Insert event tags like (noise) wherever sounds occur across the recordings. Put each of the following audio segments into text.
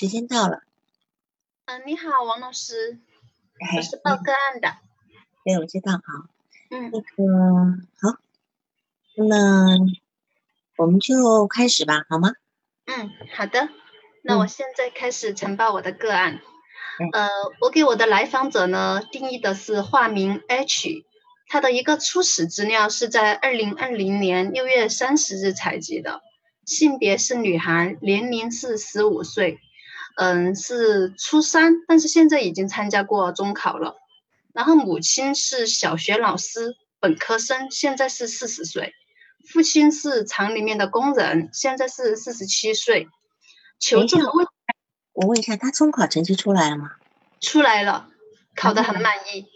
时间到了。嗯，你好，王老师，哎我是报个案的。对，我知道，好，嗯那个好，那么我们就开始吧，好吗？嗯，好的。那我嗯现在开始呈报我的个案。嗯呃，我给我的来访者呢定义的是化名 H，他的一个初始资料是在二零二零年六月三十日采集的，性别是女孩，年龄是十五岁，嗯，是初三，但是现在已经参加过中考了。然后母亲是小学老师，本科生，现在是四十岁。父亲是厂里面的工人，现在是四十七岁。求助的问我问一下，他中考成绩出来了吗？出来了，考得很满意，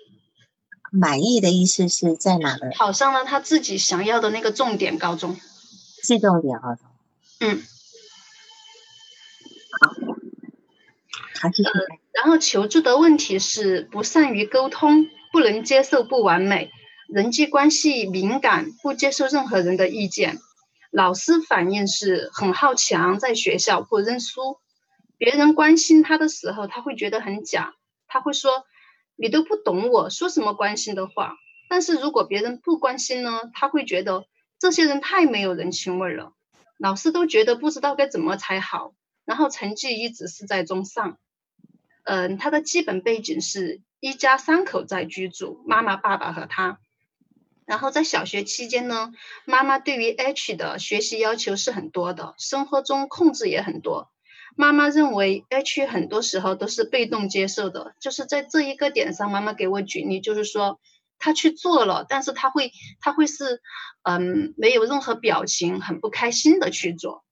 满意的意思是在哪个？考上了他自己想要的那个重点高中。是重点高中。嗯，好，继续。然后求助的问题是不善于沟通，不能接受不完美，人际关系敏感，不接受任何人的意见。老师反应是很好强，在学校不认输。别人关心他的时候，他会觉得很假，他会说：“你都不懂我，说什么关心的话。”但是如果别人不关心呢，他会觉得这些人太没有人情味了。老师都觉得不知道该怎么才好，然后成绩一直是在中上。嗯，他的基本背景是一家三口在居住，妈妈、爸爸和他。然后在小学期间呢，妈妈对于 H 的学习要求是很多的，生活中控制也很多。妈妈认为 H 很多时候都是被动接受的，就是在这一个点上，妈妈给我举例，就是说他去做了，但是他会他会是嗯没有任何表情，很不开心的去做。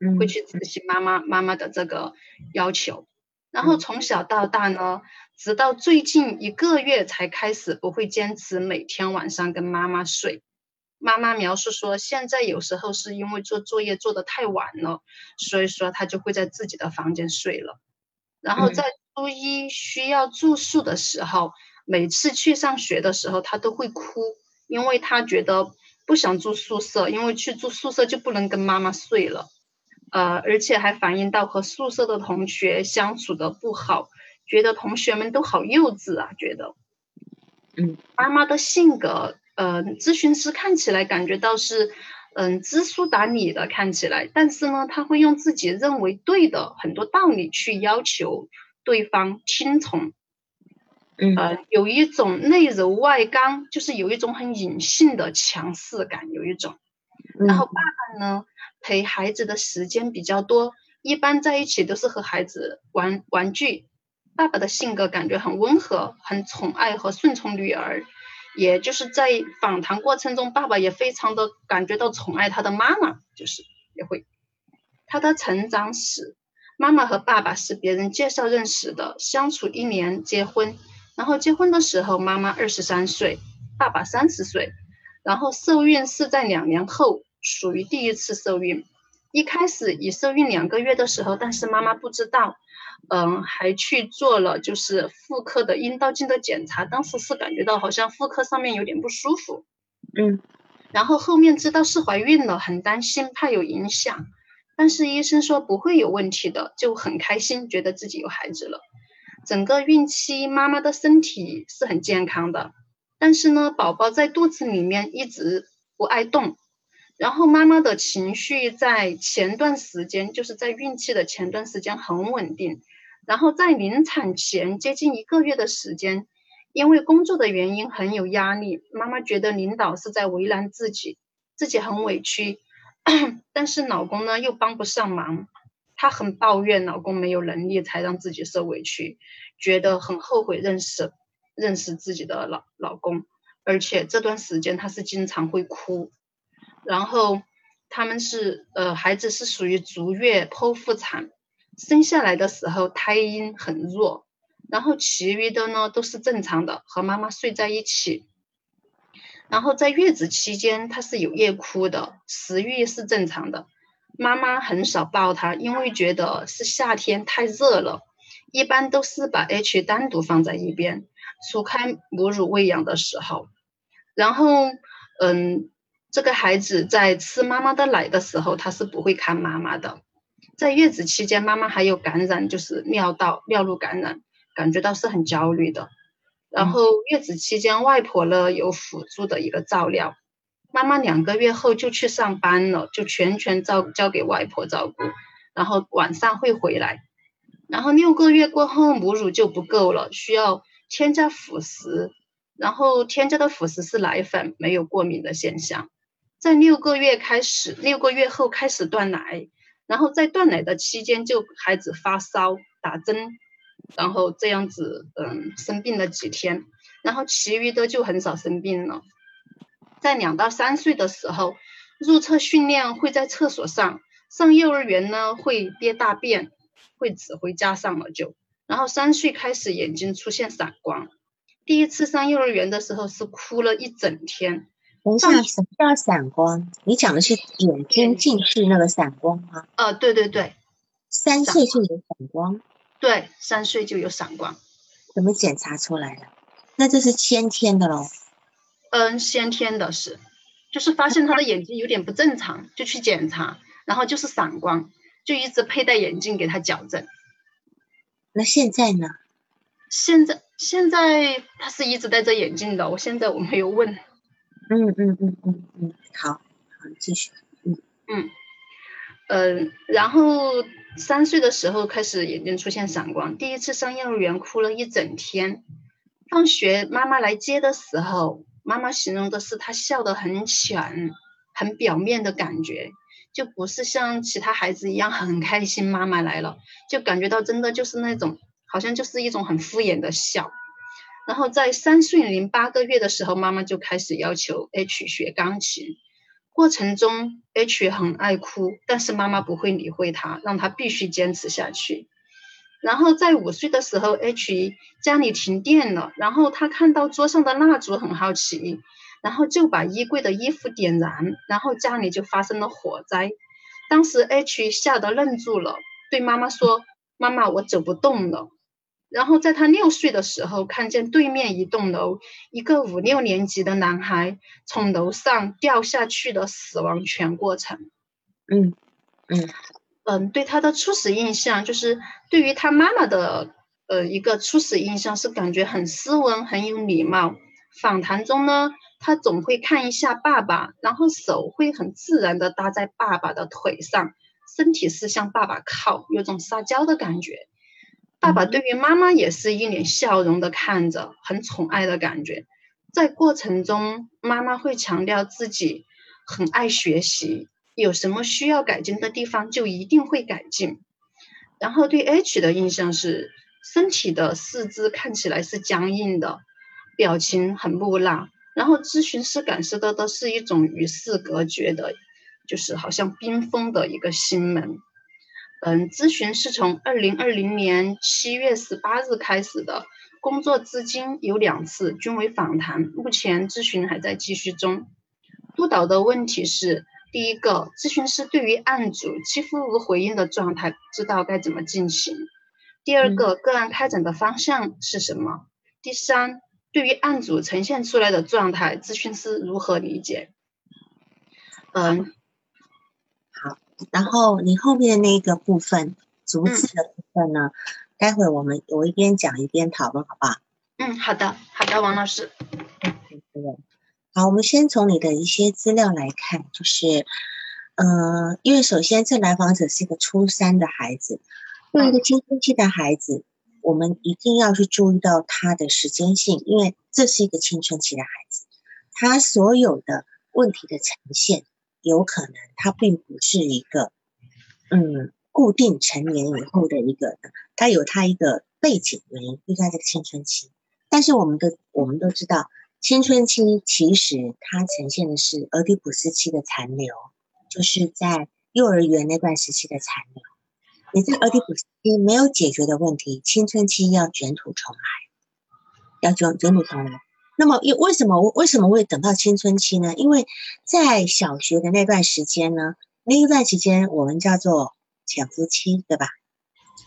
嗯会去执行妈妈妈妈的这个要求。然后嗯从小到大呢，直到最近一个月才开始不会坚持每天晚上跟妈妈睡。妈妈描述说，现在有时候是因为做作业做得太晚了，所以说她就会在自己的房间睡了。然后嗯在初一需要住宿的时候，每次去上学的时候，她都会哭，因为她觉得不想住宿舍，因为去住宿舍就不能跟妈妈睡了。呃，而且还反映到和宿舍的同学相处的不好，觉得同学们都好幼稚啊，觉得，嗯，妈妈的性格，呃，咨询师看起来感觉到是，嗯，知书达理的看起来，但是呢，他会用自己认为对的很多道理去要求对方听从，嗯。呃，有一种内柔外刚，就是有一种很隐性的强势感，有一种。然后爸爸呢，陪孩子的时间比较多，一般在一起都是和孩子玩玩具。爸爸的性格感觉很温和，很宠爱和顺从女儿，也就是在访谈过程中，爸爸也非常的感觉到宠爱他的妈妈，就是也会。他的成长史，妈妈和爸爸是别人介绍认识的，相处一年结婚，然后结婚的时候妈妈二十三岁，爸爸三十岁。然后受孕是在两年后，属于第一次受孕。一开始已受孕两个月的时候，但是妈妈不知道，嗯，还去做了就是妇科的阴道镜的检查，当时是感觉到好像妇科上面有点不舒服。嗯然后后面知道是怀孕了，很担心，怕有影响，但是医生说不会有问题的，就很开心，觉得自己有孩子了。整个孕期妈妈的身体是很健康的。但是呢，宝宝在肚子里面一直不爱动，然后妈妈的情绪在前段时间，就是在孕期的前段时间很稳定，然后在临产前接近一个月的时间，因为工作的原因很有压力，妈妈觉得领导是在为难自己，自己很委屈，(clears throat) 但是老公呢又帮不上忙，她很抱怨老公没有能力才让自己受委屈，觉得很后悔认识。认识自己的老老公，而且这段时间她是经常会哭，然后他们是呃孩子是属于足月剖腹产，生下来的时候胎音很弱，然后其余的呢都是正常的，和妈妈睡在一起，然后在月子期间她是有夜哭的，食欲是正常的，妈妈很少抱她，因为觉得是夏天太热了，一般都是把 H 单独放在一边。除开母乳喂养的时候，然后，嗯，这个孩子在吃妈妈的奶的时候，他是不会看妈妈的。在月子期间，妈妈还有感染，就是尿道尿路感染，感觉到是很焦虑的。然后月子期间，外婆呢有辅助的一个照料，妈妈两个月后就去上班了，就全权照交给外婆照顾，然后晚上会回来。然后六个月过后，母乳就不够了，需要添加辅食，然后添加的辅食是奶粉，没有过敏的现象。在六个月开始，六个月后开始断奶，然后在断奶的期间就孩子发烧打针。然后这样子，嗯，生病了几天，然后其余的就很少生病了。在两到三岁的时候，入厕训练会在厕所上，上幼儿园呢会憋大便，会指挥家上了就。然后三岁开始眼睛出现散光，第一次上幼儿园的时候是哭了一整天。等一下，什么叫散光？你讲的是眼睛近视那个散光吗？呃，对对对，三岁就有散光。对，三岁就有散光，怎么检查出来的？那这是先天的喽？嗯，先天的是，就是发现他的眼睛有点不正常，就去检查，然后就是散光，就一直佩戴眼镜给他矫正。那现在呢？现在现在他是一直戴着眼镜的，我现在我没有问。嗯嗯嗯嗯嗯，好，好，继续。嗯嗯嗯，然后。三岁的时候开始眼睛出现闪光，第一次上幼儿园哭了一整天。放学妈妈来接的时候，妈妈形容的是他笑得很浅，很表面的感觉，就不是像其他孩子一样很开心妈妈来了，就感觉到真的就是那种好像就是一种很敷衍的笑。然后在三岁零八个月的时候，妈妈就开始要求 H 学钢琴。过程中，H 很爱哭，但是妈妈不会理会他，让他必须坚持下去。然后在五岁的时候，H 家里停电了，然后他看到桌上的蜡烛很好奇，然后就把衣柜的衣服点燃，然后家里就发生了火灾。当时 H 吓得愣住了，对妈妈说：“妈妈，我走不动了。”然后在他六岁的时候，看见对面一栋楼一个五六年级的男孩从楼上掉下去的死亡全过程。嗯嗯嗯，对他的初始印象就是对于他妈妈的呃一个初始印象是感觉很斯文很有礼貌。访谈中呢，他总会看一下爸爸，然后手会很自然的搭在爸爸的腿上，身体是向爸爸靠，有种撒娇的感觉。爸爸对于妈妈也是一脸笑容的看着，很宠爱的感觉。在过程中，妈妈会强调自己很爱学习，有什么需要改进的地方就一定会改进。然后对 H 的印象是，身体的四肢看起来是僵硬的，表情很木讷。然后咨询师感受到的是一种与世隔绝的，就是好像冰封的一个心门。嗯，咨询是从二零二零年七月十八日开始的，工作至今有两次，均为访谈。目前咨询还在继续中。督导的问题是：第一个，咨询师对于案主几乎无回应的状态，不知道该怎么进行；第二个，个案开展的方向是什么？第三，对于案主呈现出来的状态，咨询师如何理解？嗯。然后你后面那个部分，逐字的部分呢？待会我们我一边讲一边讨论，好不好？嗯，好的，好的，王老师。好，我们先从你的一些资料来看，就是，呃，因为首先这来访者是一个初三的孩子，作为一个青春期的孩子，我们一定要去注意到他的时间性，因为这是一个青春期的孩子，他所有的问题的呈现。有可能他并不是一个，嗯，固定成年以后的一个，他有他一个背景原因，就在这个青春期。但是我们的我们都知道，青春期其实它呈现的是俄狄浦斯期的残留，就是在幼儿园那段时期的残留。你在俄狄浦斯期没有解决的问题，青春期要卷土重来，要卷卷土重来。那么，又为什么？为什么会等到青春期呢？因为在小学的那段时间呢，那一段时间我们叫做潜伏期，对吧？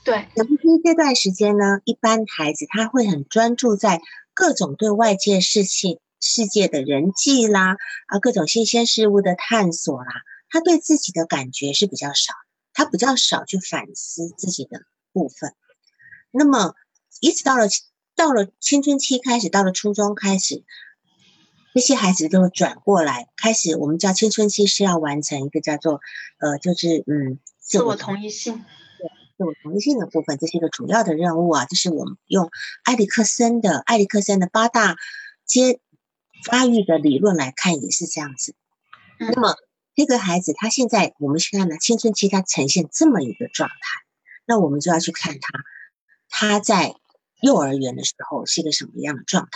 对，潜伏期这段时间呢，一般孩子他会很专注在各种对外界事情、世界的人际啦，啊，各种新鲜事物的探索啦，他对自己的感觉是比较少，他比较少去反思自己的部分。那么，一直到了到了青春期开始，到了初中开始，这些孩子都转过来，开始我们叫青春期是要完成一个叫做呃，就是嗯，自我同一性。对自我同一性的部分，这是一个主要的任务啊。这是我们用埃里克森的埃里克森的八大阶发育的理论来看，也是这样子。那么这个孩子他现在我们去看呢，青春期他呈现这么一个状态，那我们就要去看他他在幼儿园的时候是一个什么样的状态。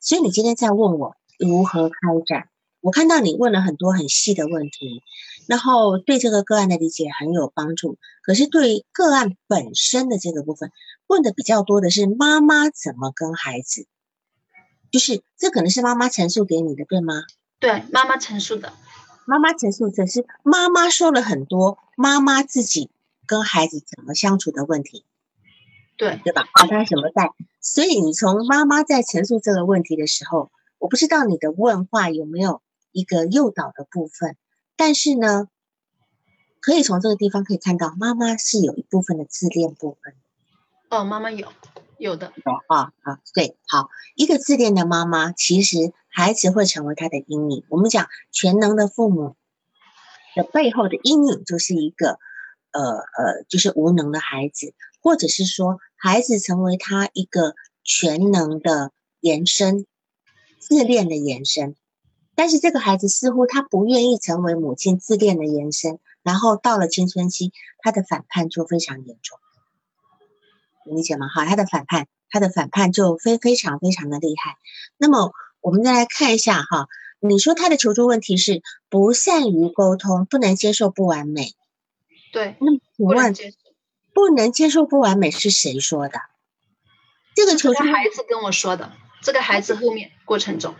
所以你今天在问我如何开展，我看到你问了很多很细的问题。然后对这个个案的理解很有帮助，可是对个案本身的这个部分问的比较多的是妈妈怎么跟孩子，就是这可能是妈妈陈述给你的，对吗？对，妈妈陈述的，妈妈陈述的是妈妈说了很多妈妈自己跟孩子怎么相处的问题，对对吧？啊，他什么在？所以你从妈妈在陈述这个问题的时候，我不知道你的问话有没有一个诱导的部分。但是呢，可以从这个地方可以看到，妈妈是有一部分的自恋部分。哦，妈妈有，有的。有啊啊，对，好，一个自恋的妈妈，其实孩子会成为他的阴影。我们讲全能的父母的背后的阴影，就是一个呃呃，就是无能的孩子，或者是说孩子成为他一个全能的延伸，自恋的延伸。但是这个孩子似乎他不愿意成为母亲自恋的延伸，然后到了青春期，他的反叛就非常严重，理解吗？好，他的反叛，他的反叛就非非常非常的厉害。那么我们再来看一下哈，你说他的求助问题是不善于沟通，不能接受不完美。对，那么请问不能接受不完美是谁说的？这个求助孩子跟我说的，这个孩子后面过程中。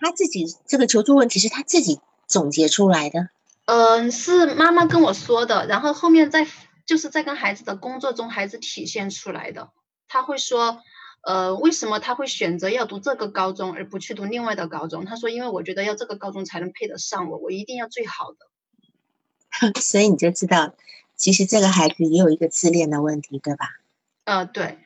他自己这个求助问题是他自己总结出来的，嗯，是妈妈跟我说的，然后后面在就是在跟孩子的工作中，孩子体现出来的。他会说，呃，为什么他会选择要读这个高中而不去读另外的高中？他说，因为我觉得要这个高中才能配得上我，我一定要最好的。(laughs) 所以你就知道，其实这个孩子也有一个自恋的问题，对吧？呃，对，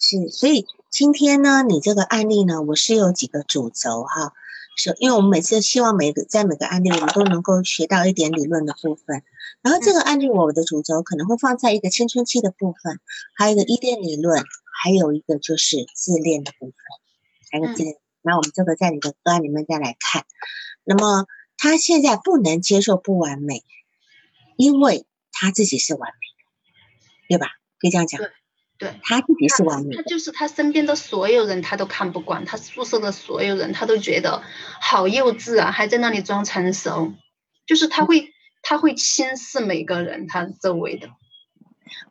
是。所以今天呢，你这个案例呢，我是有几个主轴哈。是，因为我们每次希望每个在每个案例我们都能够学到一点理论的部分，然后这个案例我的主轴可能会放在一个青春期的部分，还有一个依恋理论，还有一个就是自恋的部分，还有个自恋。那我们这个在你的个案里面再来看，那么他现在不能接受不完美，因为他自己是完美的，对吧？可以这样讲。对他自己是完美的，他就是他身边的所有人他都看不惯，他宿舍的所有人他都觉得好幼稚啊，还在那里装成熟，就是他会他会轻视每个人他周围的。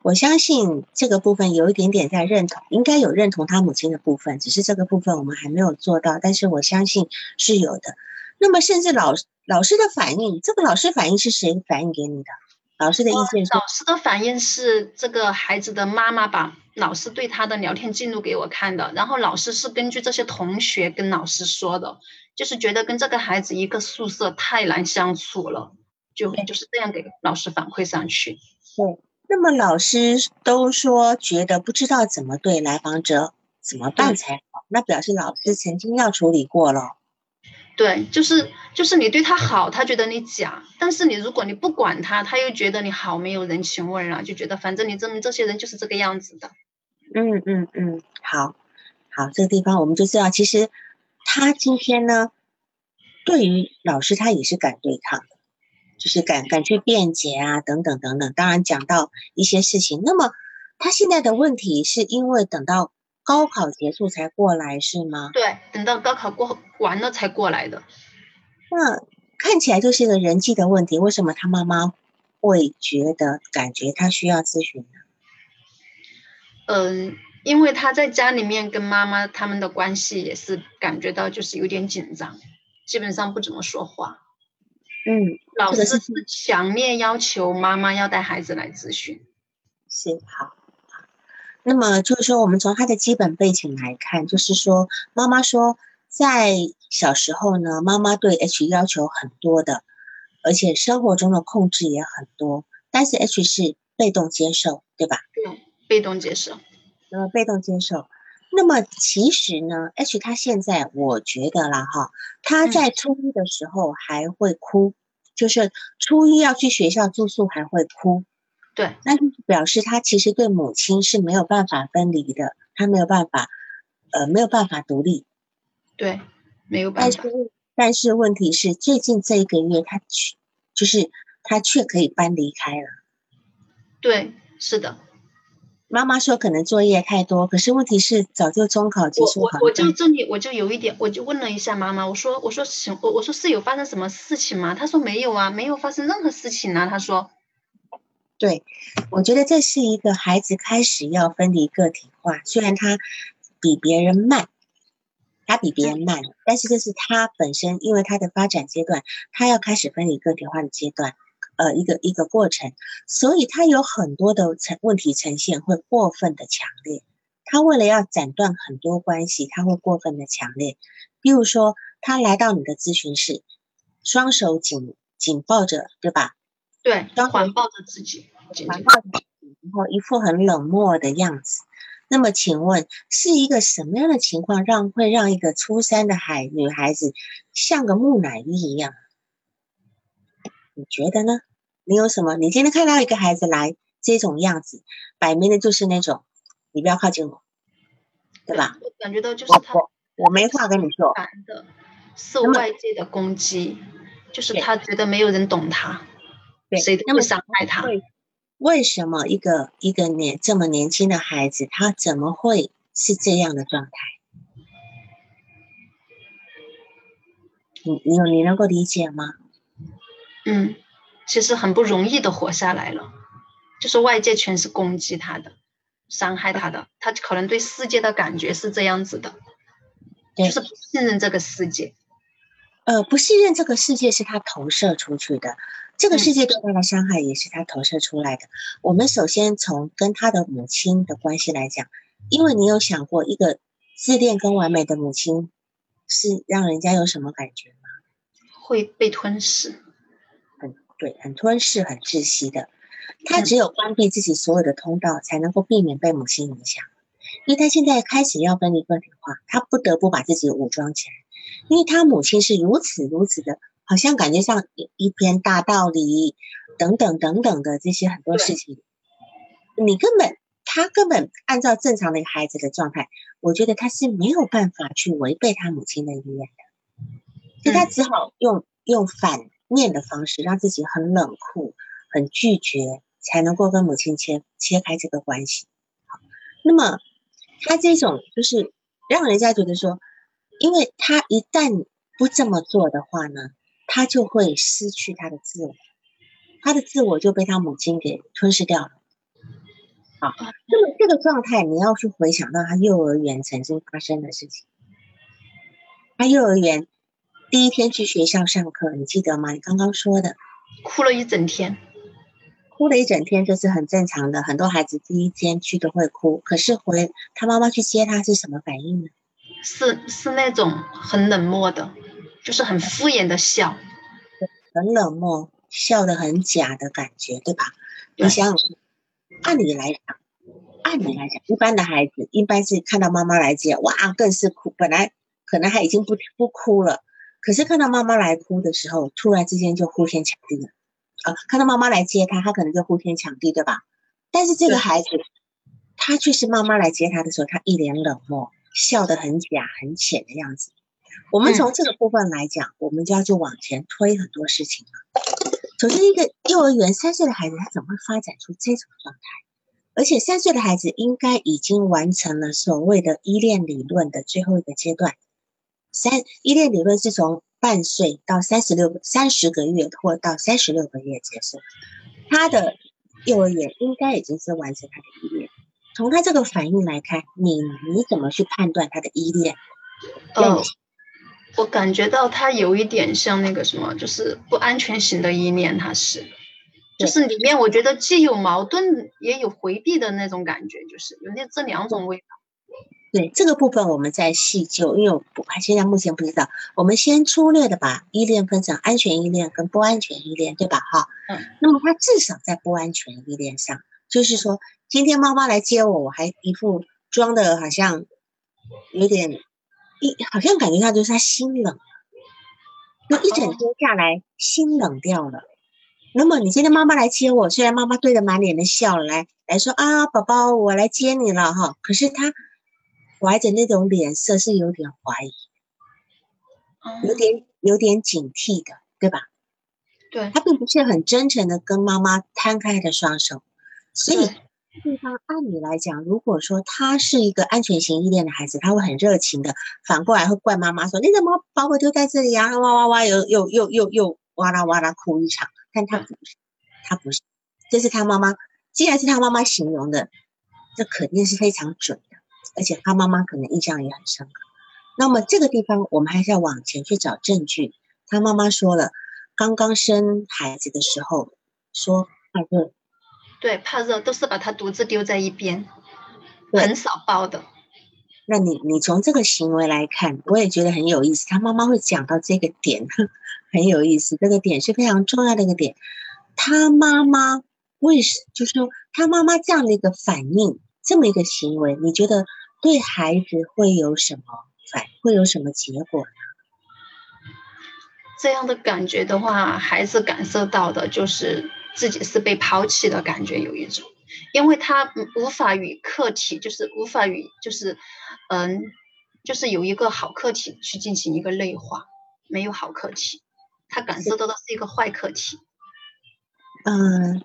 我相信这个部分有一点点在认同，应该有认同他母亲的部分，只是这个部分我们还没有做到，但是我相信是有的。那么甚至老老师的反应，这个老师反应是谁反映给你的？老师的意见是，老师的反应是这个孩子的妈妈把老师对他的聊天记录给我看的，然后老师是根据这些同学跟老师说的，就是觉得跟这个孩子一个宿舍太难相处了，就就是这样给老师反馈上去。对，那么老师都说觉得不知道怎么对来访者怎么办才好，那表示老师曾经要处理过了。对，就是就是你对他好，他觉得你假；但是你如果你不管他，他又觉得你好没有人情味啊，就觉得反正你证明这些人就是这个样子的。嗯嗯嗯，好，好，这个地方我们就知道，其实他今天呢，对于老师他也是敢对抗的，就是敢敢去辩解啊，等等等等。当然讲到一些事情，那么他现在的问题是因为等到。高考结束才过来是吗？对，等到高考过完了才过来的。那看起来就是一个人际的问题。为什么他妈妈会觉得感觉他需要咨询呢？嗯，因为他在家里面跟妈妈他们的关系也是感觉到就是有点紧张，基本上不怎么说话。嗯，老师是强烈要求妈妈要带孩子来咨询。是好。那么就是说，我们从他的基本背景来看，就是说，妈妈说，在小时候呢，妈妈对 H 要求很多的，而且生活中的控制也很多。但是 H 是被动接受，对吧？对，被动接受。那么被动接受，那么其实呢，H 他现在我觉得啦哈，他在初一的时候还会哭，就是初一要去学校住宿还会哭。对，那就表示他其实对母亲是没有办法分离的，他没有办法，呃，没有办法独立。对，没有办法。但是，但是问题是，最近这一个月，他却就是他却可以搬离开了。对，是的。妈妈说可能作业太多，可是问题是早就中考结束。我我我就这里我就有一点，我就问了一下妈妈，我说我说什我我说是有发生什么事情吗？她说没有啊，没有发生任何事情啊。她说。对，我觉得这是一个孩子开始要分离个体化，虽然他比别人慢，他比别人慢，但是这是他本身，因为他的发展阶段，他要开始分离个体化的阶段，呃，一个一个过程，所以他有很多的呈问题呈现会过分的强烈，他为了要斩断很多关系，他会过分的强烈，比如说他来到你的咨询室，双手紧紧抱着，对吧？对，环抱着自己，环抱着自己，然后一副很冷漠的样子。那么，请问是一个什么样的情况，让会让一个初三的孩女孩子像个木乃伊一样？你觉得呢？你有什么？你今天看到一个孩子来这种样子，摆明的就是那种，你不要靠近我，对吧？我感觉到就是他，我没话跟你说。的，受外界的攻击，就是他觉得没有人懂他。谁那么伤害他？为什么一个一个年这么年轻的孩子，他怎么会是这样的状态？你你有你能够理解吗？嗯，其实很不容易的活下来了，就是外界全是攻击他的，伤害他的，他可能对世界的感觉是这样子的，就是不信任这个世界。呃，不信任这个世界是他投射出去的。这个世界对他的伤害也是他投射出来的。我们首先从跟他的母亲的关系来讲，因为你有想过，一个自恋跟完美的母亲是让人家有什么感觉吗？会被吞噬，很对，很吞噬，很窒息的。他只有关闭自己所有的通道，才能够避免被母亲影响。因为他现在开始要分离个体化，他不得不把自己武装起来，因为他母亲是如此如此的。好像感觉像一一篇大道理，等等等等的这些很多事情，你根本他根本按照正常的一个孩子的状态，我觉得他是没有办法去违背他母亲的意愿的，所以他只好用用反面的方式，让自己很冷酷、很拒绝，才能够跟母亲切切开这个关系。好，那么他这种就是让人家觉得说，因为他一旦不这么做的话呢？他就会失去他的自我，他的自我就被他母亲给吞噬掉了。好，那么这个状态，你要去回想到他幼儿园曾经发生的事情。他幼儿园第一天去学校上课，你记得吗？你刚刚说的，哭了一整天，哭了一整天，这是很正常的。很多孩子第一天去都会哭，可是回他妈妈去接他是什么反应呢？是是那种很冷漠的。就是很敷衍的笑，很冷漠，笑得很假的感觉，对吧？你想，按理来讲，按理来讲，一般的孩子一般是看到妈妈来接，哇，更是哭。本来可能他已经不不哭了，可是看到妈妈来哭的时候，突然之间就呼天抢地了。啊，看到妈妈来接他，他可能就呼天抢地，对吧？但是这个孩子，他却是妈妈来接他的时候，他一脸冷漠，笑得很假很浅的样子。我们从这个部分来讲，我们就要就往前推很多事情了。首先，一个幼儿园三岁的孩子，他怎么会发展出这种状态？而且，三岁的孩子应该已经完成了所谓的依恋理论的最后一个阶段。三依恋理论是从半岁到三十六三十个月，或到三十六个月结束。他的幼儿园应该已经是完成他的依恋。从他这个反应来看，你你怎么去判断他的依恋？嗯。我感觉到他有一点像那个什么，就是不安全型的依恋，他是，就是里面我觉得既有矛盾，也有回避的那种感觉，就是有那这两种味道。对这个部分，我们在细究，因为我现在目前不知道。我们先粗略的把依恋分成安全依恋跟不安全依恋，对吧？哈，嗯。那么他至少在不安全依恋上，就是说，今天妈妈来接我，我还一副装的好像有点一，好像感觉到就是他心冷，就一整天下来心冷掉了。那么你今天妈妈来接我，虽然妈妈对着满脸的笑来来说啊，宝宝，我来接你了哈，可是他。怀着那种脸色是有点怀疑，有点有点警惕的，对吧？对，他并不是很真诚的跟妈妈摊开的双手，所以对方按理来讲，如果说他是一个安全型依恋的孩子，他会很热情的，反过来会怪妈妈说：“你怎么把我丢在这里呀？”哇哇哇，又又又又又哇啦哇啦哭一场。但他不是，他不是，这是他妈妈，既然是他妈妈形容的，这肯定是非常准的。而且他妈妈可能印象也很深刻。那么这个地方，我们还是要往前去找证据。他妈妈说了，刚刚生孩子的时候说怕热，对，怕热都是把他独自丢在一边，很少抱的。那你你从这个行为来看，我也觉得很有意思。他妈妈会讲到这个点，(laughs) 很有意思。这个点是非常重要的一个点。他妈妈为什就是说他妈妈这样的一个反应，这么一个行为，你觉得？对孩子会有什么反？会有什么结果呢？这样的感觉的话，孩子感受到的就是自己是被抛弃的感觉，有一种，因为他无法与客体，就是无法与，就是嗯，就是有一个好客体去进行一个内化，没有好客体，他感受到的是一个坏客体。嗯，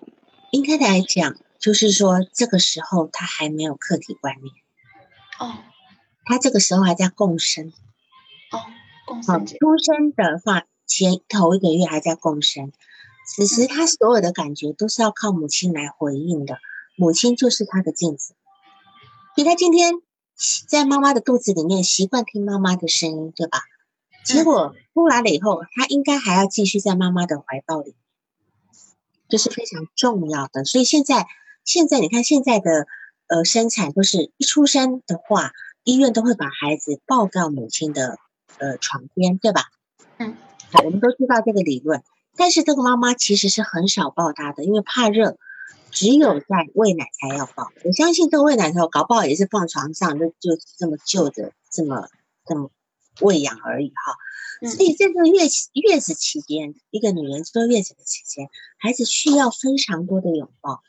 应该来讲，就是说这个时候他还没有客体观念。哦，他这个时候还在共生，哦，共生。出生的话，前头一个月还在共生，此时他所有的感觉都是要靠母亲来回应的，母亲就是他的镜子。所以他今天在妈妈的肚子里面习惯听妈妈的声音，对吧？结果出来了以后，他应该还要继续在妈妈的怀抱里，这是非常重要的。所以现在，现在你看现在的。呃，生产都是一出生的话，医院都会把孩子抱到母亲的呃床边，对吧？嗯，好，我们都知道这个理论。但是这个妈妈其实是很少抱他的，因为怕热，只有在喂奶才要抱。我相信这个喂奶时候搞不好也是放床上，就就这么就着这么这么喂养而已哈。所以在这个月月子期间，一个女人坐月子的期间，孩子需要非常多的拥抱。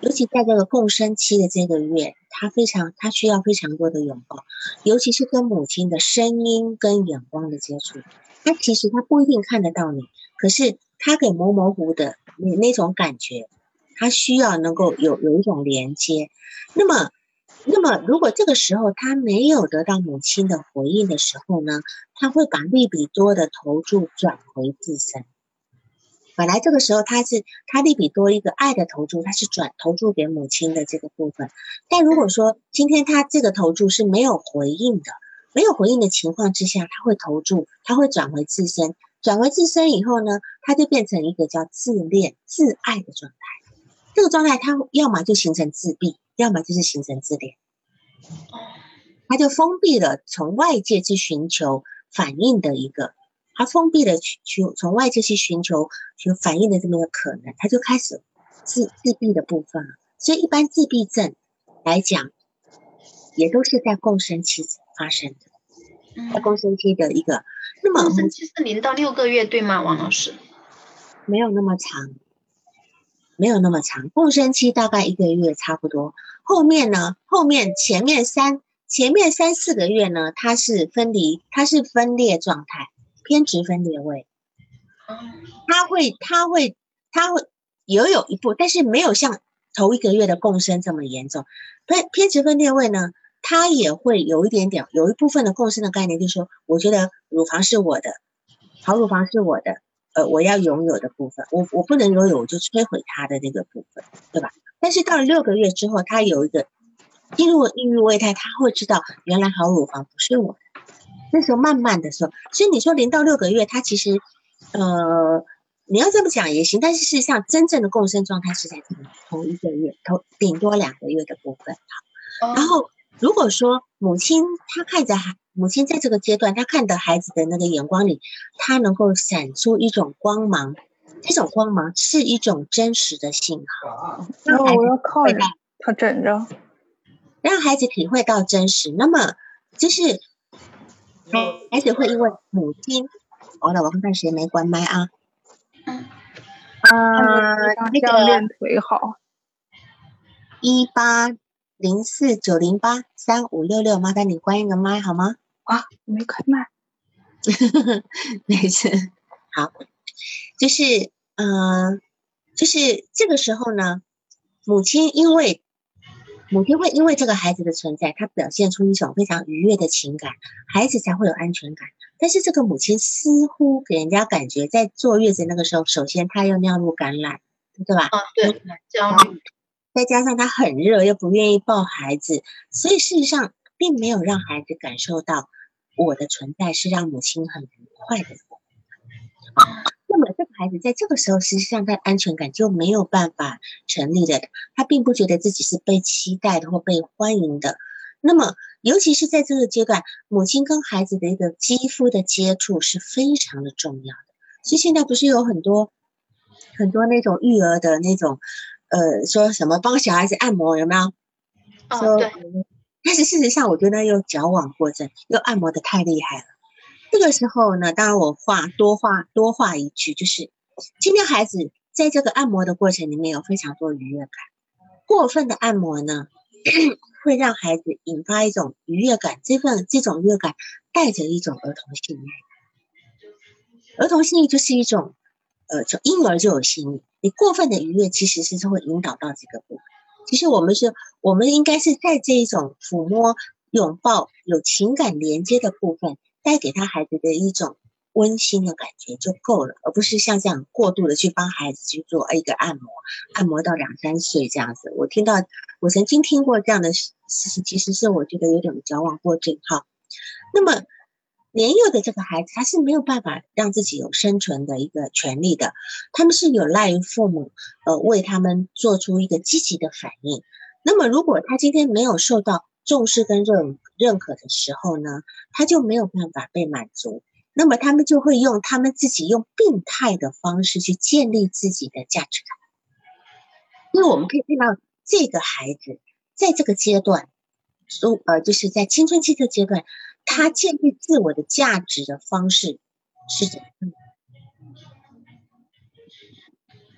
尤其在这个共生期的这个月，她非常她需要非常多的拥抱，尤其是跟母亲的声音跟眼光的接触。她其实她不一定看得到你，可是他给模模糊的那那种感觉，他需要能够有有一种连接。那么，那么如果这个时候他没有得到母亲的回应的时候呢，他会把利比多的投注转回自身。本来这个时候他是他利比多一个爱的投注，他是转投注给母亲的这个部分。但如果说今天他这个投注是没有回应的，没有回应的情况之下，他会投注，他会转回自身，转回自身以后呢，他就变成一个叫自恋、自爱的状态。这个状态，他要么就形成自闭，要么就是形成自恋。他就封闭了从外界去寻求反应的一个。他封闭了去去从外界去寻求去反应的这么一个可能，他就开始自自闭的部分了。所以一般自闭症来讲，也都是在共生期发生的，在共生期的一个。那么共生期是零到六个月对吗，王老师？没有那么长，没有那么长。共生期大概一个月差不多。后面呢？后面前面三前面三四个月呢？它是分离，它是分裂状态。偏执分裂位，它会，它会，它会也有一步，但是没有像头一个月的共生这么严重。偏偏执分裂位呢，它也会有一点点，有一部分的共生的概念，就是说，我觉得乳房是我的，好乳房是我的，呃，我要拥有的部分，我我不能拥有，我就摧毁它的那个部分，对吧？但是到了六个月之后，他有一个进入孕育位态，他会知道，原来好乳房不是我的。那时候慢慢的说，所以你说零到六个月，它其实，呃，你要这么讲也行，但是事实上真正的共生状态是在头头一个月，头顶多两个月的部分。好，然后如果说母亲她看着孩，母亲在这个阶段，她看的孩子的那个眼光里，她能够闪出一种光芒，这种光芒是一种真实的信号。然后我要靠着他枕着，让孩子体会到真实。那么就是孩子会因为母亲，好了，我看看谁没关麦啊？嗯。啊，那个练腿好，一八零四九零八三五六六，麻烦你关一个麦好吗？啊，没开麦，(laughs) 没事。好，就是嗯，就是这个时候呢，母亲因为母亲会因为这个孩子的存在，她表现出一种非常愉悦的情感，孩子才会有安全感。但是这个母亲似乎给人家感觉，在坐月子那个时候，首先她要尿路感染，对吧？啊，对，焦虑，再加上他很热，又不愿意抱孩子，所以事实上并没有让孩子感受到我的存在是让母亲很愉快的。那么这个孩子在这个时候，实际上他的安全感就没有办法成立的，他并不觉得自己是被期待的或被欢迎的。那么，尤其是在这个阶段，母亲跟孩子的一个肌肤的接触是非常的重要的。所以现在不是有很多很多那种育儿的那种，呃，说什么帮小孩子按摩有没有？哦，对。但是事实上，我觉得又矫枉过正，又按摩的太厉害了。这个时候呢，当然我话多话多话一句，就是今天孩子在这个按摩的过程里面有非常多愉悦感，过分的按摩呢？(coughs) 会让孩子引发一种愉悦感，这份这种愉悦感带着一种儿童性欲。儿童性欲就是一种，呃，从婴儿就有性欲。你过分的愉悦其实是会引导到这个部分。其实我们是，我们应该是在这一种抚摸、拥抱、有情感连接的部分，带给他孩子的一种。温馨的感觉就够了，而不是像这样过度的去帮孩子去做一个按摩，按摩到两三岁这样子。我听到，我曾经听过这样的事实，其实是我觉得有点矫枉过正哈。那么年幼的这个孩子，他是没有办法让自己有生存的一个权利的，他们是有赖于父母，呃，为他们做出一个积极的反应。那么如果他今天没有受到重视跟认认可的时候呢，他就没有办法被满足。那么他们就会用他们自己用病态的方式去建立自己的价值感，因为我们可以看到这个孩子在这个阶段，说呃就是在青春期的阶段，他建立自我的价值的方式是怎样的？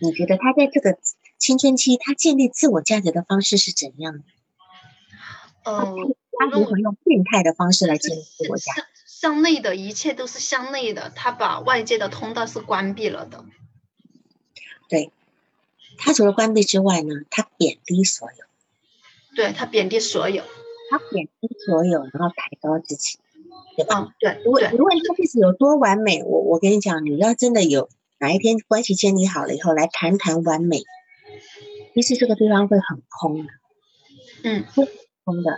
你觉得他在这个青春期他建立自我价值的方式是怎样的？嗯，他如何用病态的方式来建立自我价值？向内的一切都是向内的，他把外界的通道是关闭了的。对，他除了关闭之外呢，他贬低所有。对他贬低所有，他贬低所有，然后抬高自己，对吧？对。如果如果他自己有多完美，我我跟你讲，你要真的有哪一天关系建立好了以后，来谈谈完美，其实这个地方会很空的。嗯，会空的，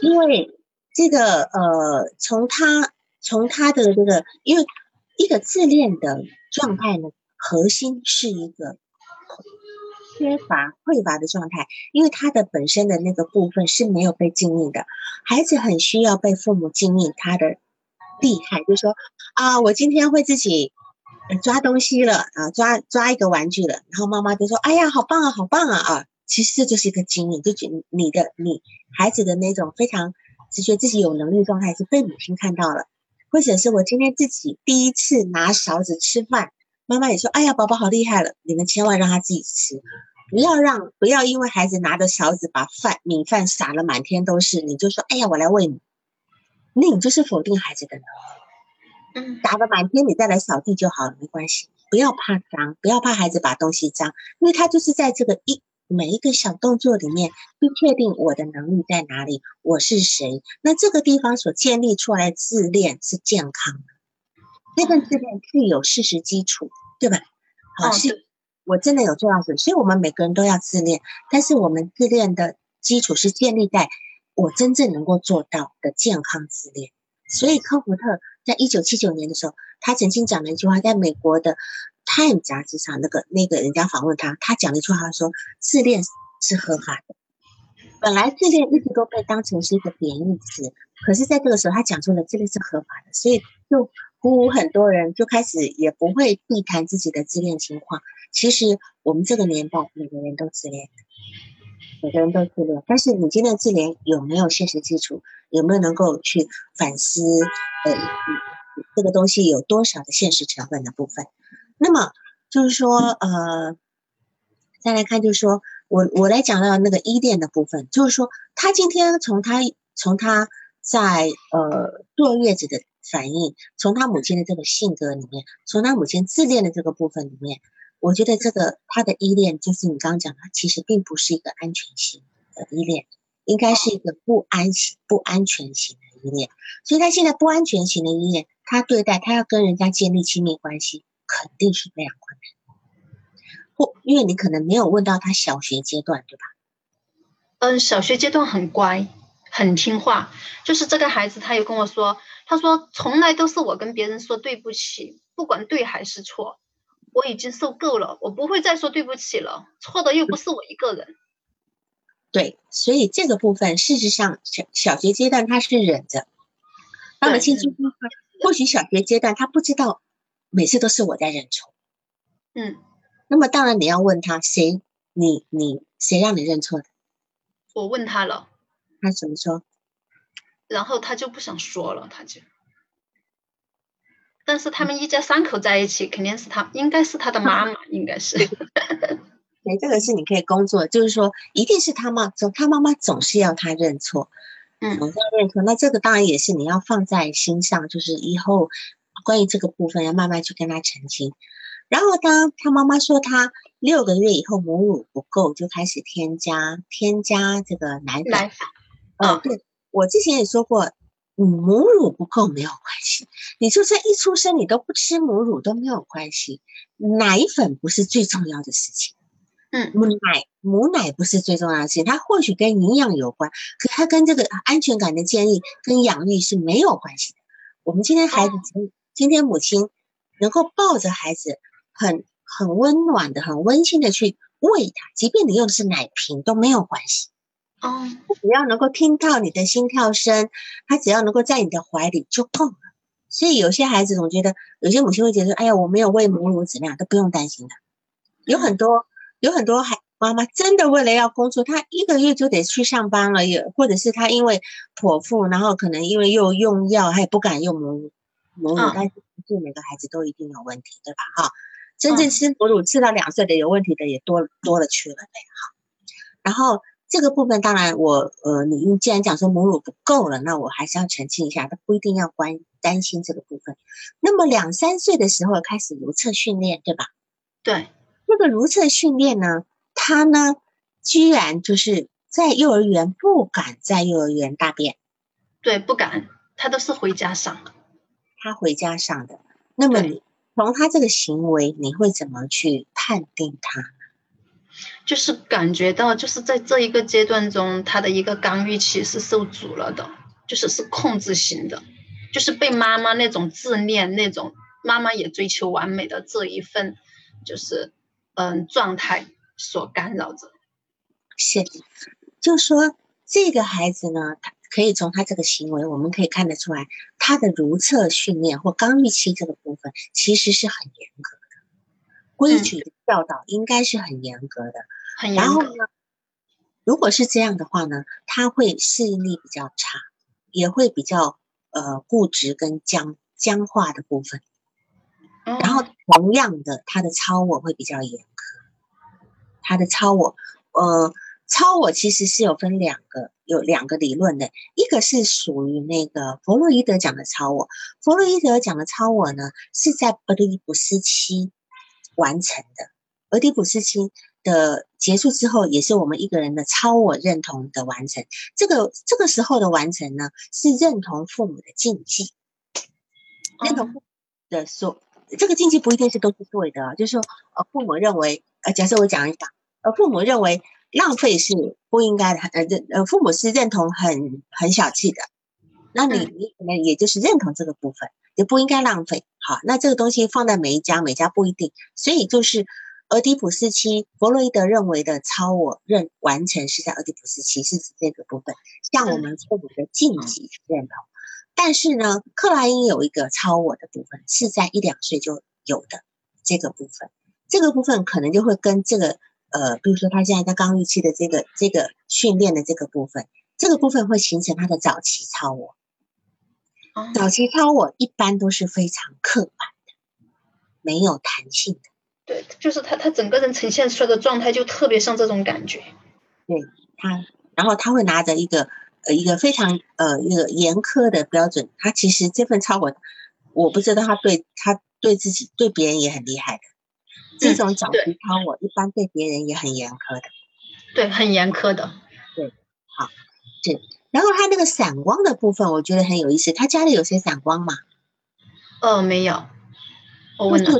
因为。这个呃，从他从他的这个，因为一个自恋的状态呢，核心是一个缺乏匮乏的状态，因为他的本身的那个部分是没有被经营的。孩子很需要被父母经营他的厉害，就是说啊，我今天会自己抓东西了啊，抓抓一个玩具了，然后妈妈就说，哎呀，好棒啊，好棒啊啊！其实这就是一个经营，就觉你的你孩子的那种非常。只觉自己有能力状态是被母亲看到了，或者是我今天自己第一次拿勺子吃饭，妈妈也说：“哎呀，宝宝好厉害了！”你们千万让他自己吃，不要让不要因为孩子拿着勺子把饭米饭撒了满天都是，你就说：“哎呀，我来喂你。”那你就是否定孩子的能力。嗯，打了满天，你再来扫地就好了，没关系。不要怕脏，不要怕孩子把东西脏，因为他就是在这个一。每一个小动作里面，去确定我的能力在哪里，我是谁。那这个地方所建立出来的自恋是健康的，那份自恋是有事实基础，对吧？好，是我真的有做到什所以我们每个人都要自恋，但是我们自恋的基础是建立在我真正能够做到的健康自恋。所以科福特在一九七九年的时候，他曾经讲了一句话，在美国的。《Time》杂志上那个那个人家访问他，他讲了一句话说：“自恋是合法的。”本来自恋一直都被当成是一个贬义词，可是在这个时候他讲出了自恋是合法的，所以就鼓舞很多人就开始也不会避谈自己的自恋情况。其实我们这个年代每个人都自恋，每个人都自恋，但是你今天自恋有没有现实基础？有没有能够去反思？呃，这个东西有多少的现实成分的部分？那么就是说，呃，再来看，就是说我我来讲到那个依恋的部分，就是说他今天从他从他在呃坐月子的反应，从他母亲的这个性格里面，从他母亲自恋的这个部分里面，我觉得这个他的依恋，就是你刚刚讲的，其实并不是一个安全型的依恋。应该是一个不安型、不安全型的依恋，所以他现在不安全型的依恋，他对待他要跟人家建立亲密关系，肯定是非常困难。或因为你可能没有问到他小学阶段，对吧？嗯，小学阶段很乖，很听话。就是这个孩子，他有跟我说，他说从来都是我跟别人说对不起，不管对还是错，我已经受够了，我不会再说对不起了。错的又不是我一个人。对，所以这个部分事实上小小学阶段他是忍着，到了青春期，或许小学阶段他不知道每次都是我在认错，嗯，那么当然你要问他谁你你谁让你认错的？我问他了，他怎么说？然后他就不想说了，他就，但是他们一家三口在一起，肯定是他应该是他的妈妈，应该是。对，这个是你可以工作，就是说，一定是他妈总他妈妈总是要他认错，嗯，总是要认错。那这个当然也是你要放在心上，就是以后关于这个部分要慢慢去跟他澄清。然后当他妈妈说他六个月以后母乳不够，就开始添加添加这个奶粉。奶粉，嗯，对我之前也说过，母乳不够没有关系，你就算一出生你都不吃母乳都没有关系，奶粉不是最重要的事情。嗯，母奶母奶不是最重要的事情，它或许跟营养有关，可它跟这个安全感的建立跟养育是没有关系的。我们今天孩子今今天母亲能够抱着孩子，很很温暖的、很温馨的去喂他，即便你用的是奶瓶都没有关系。哦，只要能够听到你的心跳声，他只要能够在你的怀里就够了。所以有些孩子总觉得，有些母亲会觉得，哎呀，我没有喂母乳怎么样，都不用担心的。有很多。有很多孩妈妈真的为了要工作，她一个月就得去上班了，也或者是她因为剖腹，然后可能因为又用药，她也不敢用母乳，母乳，但是不是每个孩子都一定有问题，对吧？哈，真正吃母乳吃到两岁的有问题的也多多了去了，对哈。然后这个部分当然我呃，你既然讲说母乳不够了，那我还是要澄清一下，他不一定要关担心这个部分。那么两三岁的时候开始如厕训练，对吧？对。这个如厕训练呢，他呢居然就是在幼儿园不敢在幼儿园大便，对，不敢，他都是回家上，他回家上的。那么你从他这个行为，你会怎么去判定他？就是感觉到，就是在这一个阶段中，他的一个刚预期是受阻了的，就是是控制型的，就是被妈妈那种自恋、那种妈妈也追求完美的这一份，就是。嗯，状态所干扰着，是，就说这个孩子呢，他可以从他这个行为，我们可以看得出来，他的如厕训练或刚预期这个部分其实是很严格，规矩的教导应该是很严格的，很严格。然后呢，如果是这样的话呢，他会适应力比较差，也会比较呃固执跟僵僵化的部分。然后同样的，他的超我会比较严苛。他的超我，呃，超我其实是有分两个，有两个理论的。一个是属于那个弗洛伊德讲的超我，弗洛伊德讲的超我呢，是在俄狄浦斯期完成的。俄狄浦斯期的结束之后，也是我们一个人的超我认同的完成。这个这个时候的完成呢，是认同父母的禁忌，认同父母的说。这个禁忌不一定是都是对的，就是说，呃，父母认为，呃，假设我讲一讲，呃，父母认为浪费是不应该的，呃，认呃，父母是认同很很小气的，那你你可能也就是认同这个部分，也不应该浪费。好，那这个东西放在每一家每家不一定，所以就是，俄狄浦斯期，弗洛伊德认为的超我认完成是在俄狄浦斯期，是指这个部分，像我们父母的晋级认同。但是呢，克莱因有一个超我的部分是在一两岁就有的这个部分，这个部分可能就会跟这个呃，比如说他现在在刚预期的这个这个训练的这个部分，这个部分会形成他的早期超我。早期超我一般都是非常刻板的，没有弹性的。对，就是他，他整个人呈现出来的状态就特别像这种感觉。对他，然后他会拿着一个呃一个非常呃一个严苛的标准。他其实这份超我，我不知道他对他对自己对别人也很厉害的。这种早期超我一般对别人也很严苛的。对，很严苛的。对，好，对。然后他那个散光的部分，我觉得很有意思。他家里有些散光吗？呃，没有。我问了，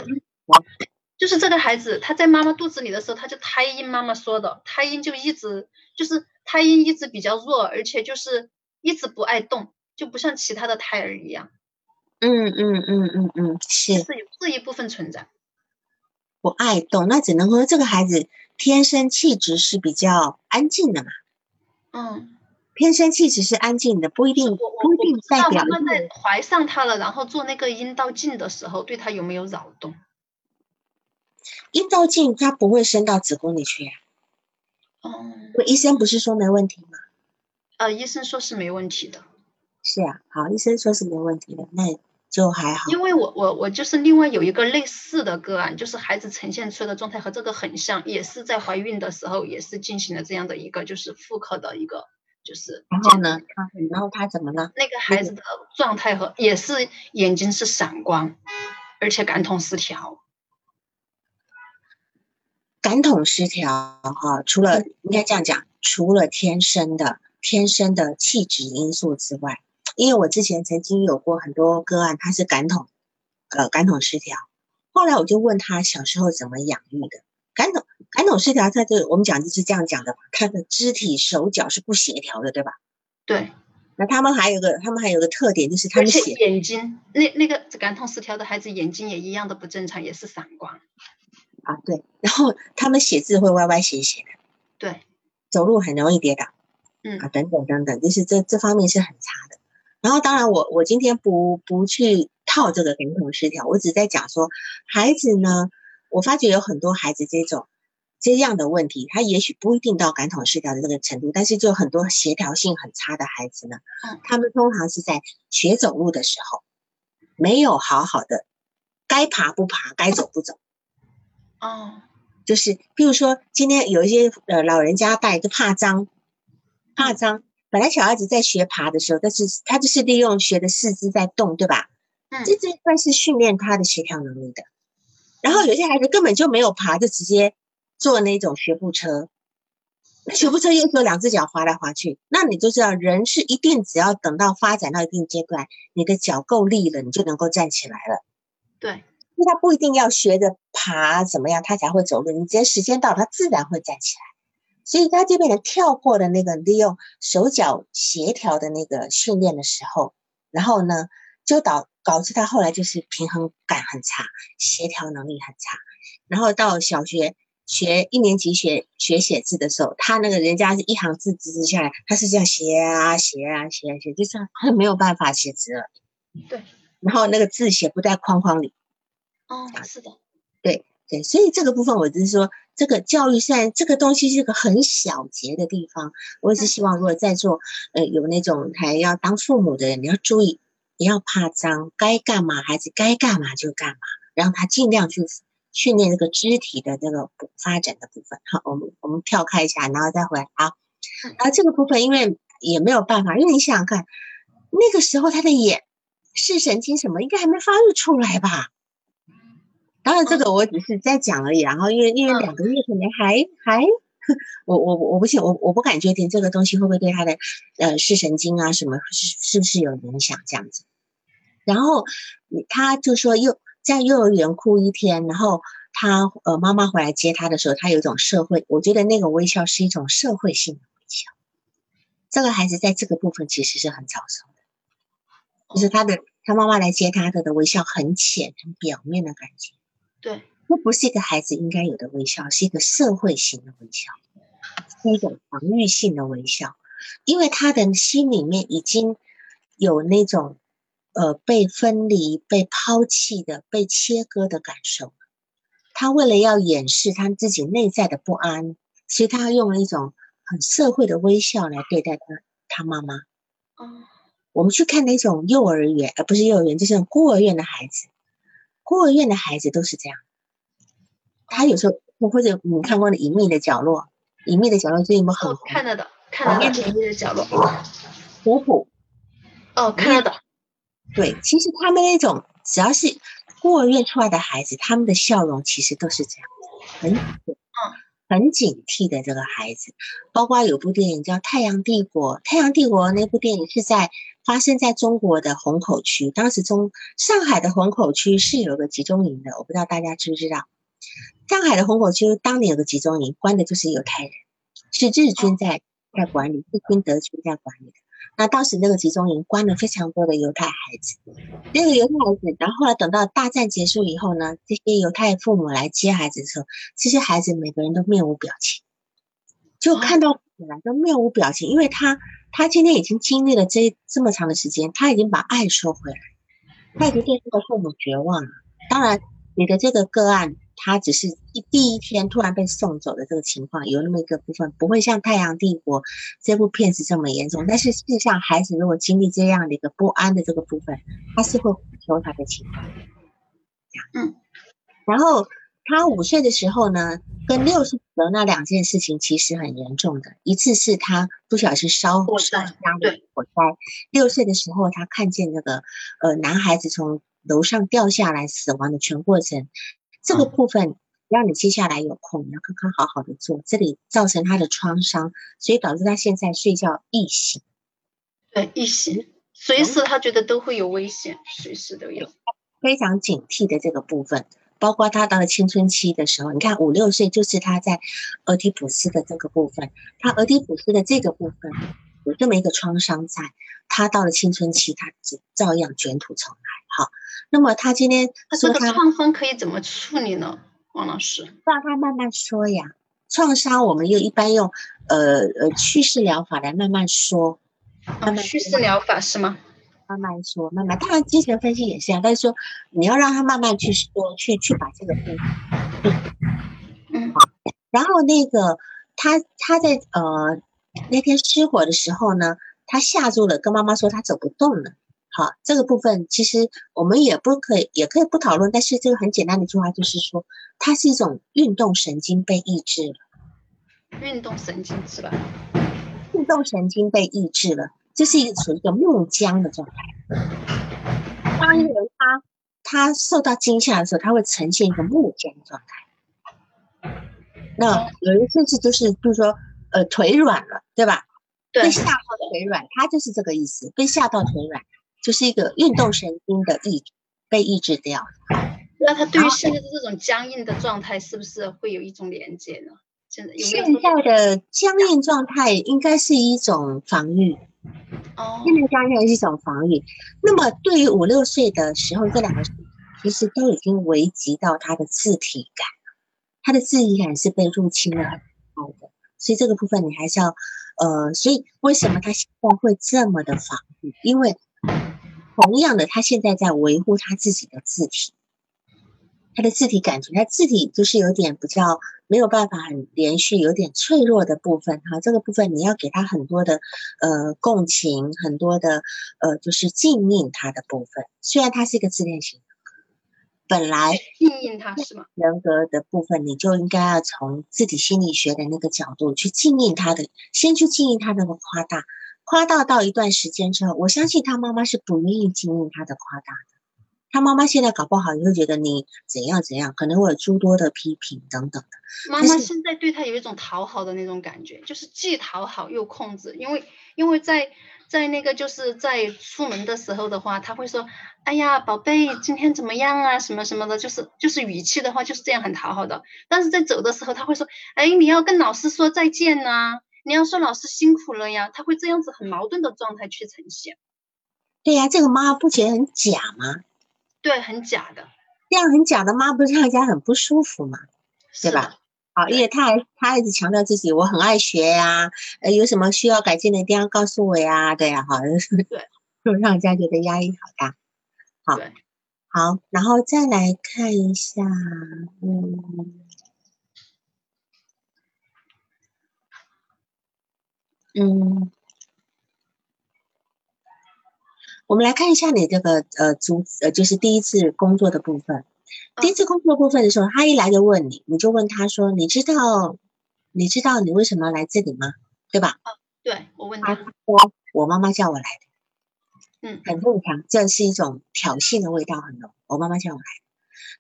就是这个孩子，他在妈妈肚子里的时候，他就胎音。妈妈说的，胎音就一直就是胎音一直比较弱，而且就是一直不爱动，就不像其他的胎儿一样。嗯嗯嗯嗯嗯，是是有这一部分存在。不爱动，那只能说这个孩子天生气质是比较安静的嘛。嗯。天生气只是安静的，不一定不一定代表。怀上他了，然后做那个阴道镜的时候，对他有没有扰动？阴道镜它不会伸到子宫里去呀。哦。医生不是说没问题吗？呃，医生说是没问题的。是啊，好，医生说是没问题的，那就还好。因为我我我就是另外有一个类似的个案，就是孩子呈现出来的状态和这个很像，也是在怀孕的时候，也是进行了这样的一个就是妇科的一个。就是，然后呢？然后他怎么了？那个孩子的状态和也是眼睛是闪光，而且感统失调。感统失调哈，除了应该这样讲，除了天生的天生的气质因素之外，因为我之前曾经有过很多个案，他是感统呃感统失调，后来我就问他小时候怎么养育的。感统感统失调，在这我们讲就是这样讲的嘛，他的肢体手脚是不协调的，对吧？对。那他们还有个，他们还有个特点，就是他们写眼睛，那那个感统失调的孩子眼睛也一样的不正常，也是散光。啊，对。然后他们写字会歪歪斜斜的。对。走路很容易跌倒。嗯。啊，等等等等，就是这这方面是很差的。然后当然，我我今天不不去套这个感统失调，我只在讲说孩子呢。我发觉有很多孩子这种这样的问题，他也许不一定到感统失调的这个程度，但是就很多协调性很差的孩子呢，他们通常是在学走路的时候，没有好好的该爬不爬，该走不走。哦，就是比如说今天有一些呃老人家带就怕脏，怕脏。本来小孩子在学爬的时候，但是他就是利用学的四肢在动，对吧？嗯，这这一块是训练他的协调能力的。然后有些孩子根本就没有爬，就直接坐那种学步车。那学步车又有两只脚滑来滑去，那你就知道人是一定只要等到发展到一定阶段，你的脚够力了，你就能够站起来了。对，因为他不一定要学着爬怎么样，他才会走路。你只要时间到，他自然会站起来。所以他这边的跳过的那个利用手脚协调的那个训练的时候，然后呢？就导导致他后来就是平衡感很差，协调能力很差。然后到小学学一年级学学写字的时候，他那个人家是一行字字字下来，他是这样写啊写啊写啊写，就是他没有办法写字了。对。然后那个字写不在框框里。哦，是的。对对，所以这个部分我就是说，这个教育现在这个东西是个很小节的地方。我也是希望，如果在座呃有那种还要当父母的人，你要注意。不要怕脏，该干嘛孩子该干嘛就干嘛，让他尽量去训练这个肢体的这个发展的部分。好，我们我们跳开一下，然后再回来。啊，然后这个部分因为也没有办法，因为你想想看，那个时候他的眼视神经什么应该还没发育出来吧？当然这个我只是在讲而已。然后因为因为两个月可能还还。我我我不信，我我不敢决定这个东西会不会对他的呃视神经啊什么是是不是有影响这样子。然后他就说幼在幼儿园哭一天，然后他呃妈妈回来接他的时候，他有一种社会，我觉得那个微笑是一种社会性的微笑。这个孩子在这个部分其实是很早熟的，就是他的他妈妈来接他的的微笑很浅很表面的感觉。对。那不是一个孩子应该有的微笑，是一个社会型的微笑，是一种防御性的微笑，因为他的心里面已经有那种呃被分离、被抛弃的、被切割的感受。他为了要掩饰他自己内在的不安，所以他用了一种很社会的微笑来对待他他妈妈。哦，我们去看那种幼儿园，而不是幼儿园，就是孤儿院的孩子。孤儿院的孩子都是这样。他有时候，或者你看过的《隐秘的角落》，《隐秘的角落》最近不很哦，看了的，看了的，隐秘的角落。虎虎。哦，看了的。对，其实他们那种只要是孤儿院出来的孩子，他们的笑容其实都是这样，很嗯，很警惕的这个孩子。包括有部电影叫《太阳帝国》，《太阳帝国》那部电影是在发生在中国的虹口区，当时中上海的虹口区是有个集中营的，我不知道大家知不知道。上海的虹口区当年有个集中营，关的就是犹太人，是日军在在管理，日军德军在管理的。那当时那个集中营关了非常多的犹太孩子，那个犹太孩子，然后后来等到大战结束以后呢，这些犹太父母来接孩子的时候，这些孩子每个人都面无表情，就看到本来都面无表情，因为他他今天已经经历了这这么长的时间，他已经把爱收回来，他已经对这个父母绝望了。当然，你的这个个案。他只是一第一天突然被送走的这个情况有那么一个部分，不会像《太阳帝国》这部片子这么严重。但是事实上，孩子如果经历这样的一个不安的这个部分，他是会求他的情况。嗯，然后他五岁的时候呢，跟六岁的那两件事情其实很严重的。一次是他不小心烧烧家的火灾，六岁的时候他看见那个呃男孩子从楼上掉下来死亡的全过程。这个部分让你接下来有空，你要看看好好的做。这里造成他的创伤，所以导致他现在睡觉易醒。对，易醒，随时他觉得都会有危险，随时都有非常警惕的这个部分。包括他到了青春期的时候，你看五六岁就是他在俄狄浦斯的这个部分，他俄狄浦斯的这个部分有这么一个创伤在。他到了青春期，他照样卷土重来。好。那么他今天他这个创伤可以怎么处理呢？王老师，让他慢慢说呀。创伤我们又一般用呃呃叙事疗法来慢慢说，慢慢叙事疗法是吗？慢慢说，慢慢。当然精神分析也是啊，但是说你要让他慢慢去说，去去把这个分。嗯。好。然后那个他他在呃那天失火的时候呢，他吓住了，跟妈妈说他走不动了。好，这个部分其实我们也不可以，也可以不讨论。但是这个很简单的一句话就是说，它是一种运动神经被抑制了。运动神经是吧？运动神经被抑制了，这是一个处于一个木僵的状态。当一个人他他受到惊吓的时候，他会呈现一个木僵状态。那有一甚至就是，就是说，呃，腿软了，对吧？对。被吓到腿软，他就是这个意思。被吓到腿软。就是一个运动神经的抑被抑制掉，那他对于现在的这种僵硬的状态，是不是会有一种连接呢？现在现在的僵硬状态应该是一种防御，哦，现在僵硬是一种防御。那么对于五六岁的时候，这两个其实都已经危及到他的自体感，他的自体感是被入侵了所以这个部分你还是要呃，所以为什么他现在会这么的防御？因为同样的，他现在在维护他自己的字体，他的字体感觉，他字体就是有点比较没有办法很连续，有点脆弱的部分哈。这个部分你要给他很多的呃共情，很多的呃就是静应他的部分。虽然他是一个自恋型，本来静应他是吗？人格的部分，你就应该要从自己心理学的那个角度去静应他的，先去静应他那个夸大。夸大到一段时间之后，我相信他妈妈是不愿意经营他的夸大的。他妈妈现在搞不好也会觉得你怎样怎样，可能会有诸多的批评等等的。妈妈现在对他有一种讨好的那种感觉，就是既讨好又控制。因为因为在在那个就是在出门的时候的话，他会说：“哎呀，宝贝，今天怎么样啊？什么什么的，就是就是语气的话就是这样很讨好的。但是在走的时候，他会说：哎，你要跟老师说再见呐。”你要说老师辛苦了呀，他会这样子很矛盾的状态去呈现。对呀，这个妈不觉得很假吗？对，很假的。这样很假的妈，不是让人家很不舒服吗？对吧？好，因为他还他一直强调自己我很爱学呀，呃，有什么需要改进的一定要告诉我呀，对呀，好，对，(laughs) 就让人家觉得压力好大。好，好，然后再来看一下，嗯，嗯，我们来看一下你这个呃，组呃，就是第一次工作的部分。第一次工作部分的时候，他一来就问你，你就问他说：“你知道，你知道你为什么来这里吗？对吧？”哦，对我问他，说：“我妈妈叫我来的。”嗯，很正常，这是一种挑衅的味道很浓。我妈妈叫我来的。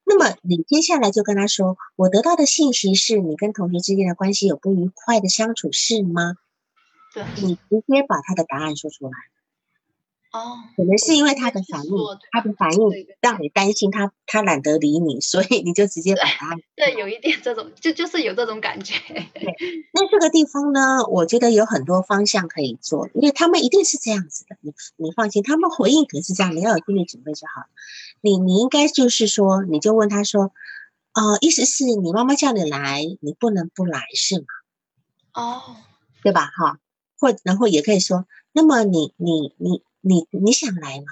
那么你接下来就跟他说：“我得到的信息是你跟同学之间的关系有不愉快的相处，是吗？”对，你直接把他的答案说出来。哦，可能是因为他的反应，他的反应让你担心他，他懒得理你，所以你就直接把他。对，有一点这种，就就是有这种感觉。对，那这个地方呢，我觉得有很多方向可以做，因为他们一定是这样子的，你你放心，他们回应可是这样，你要有心理准备就好。你你应该就是说，你就问他说，呃，意思是你妈妈叫你来，你不能不来是吗？哦，对吧？哈，或然后也可以说，那么你你你。你你想来吗？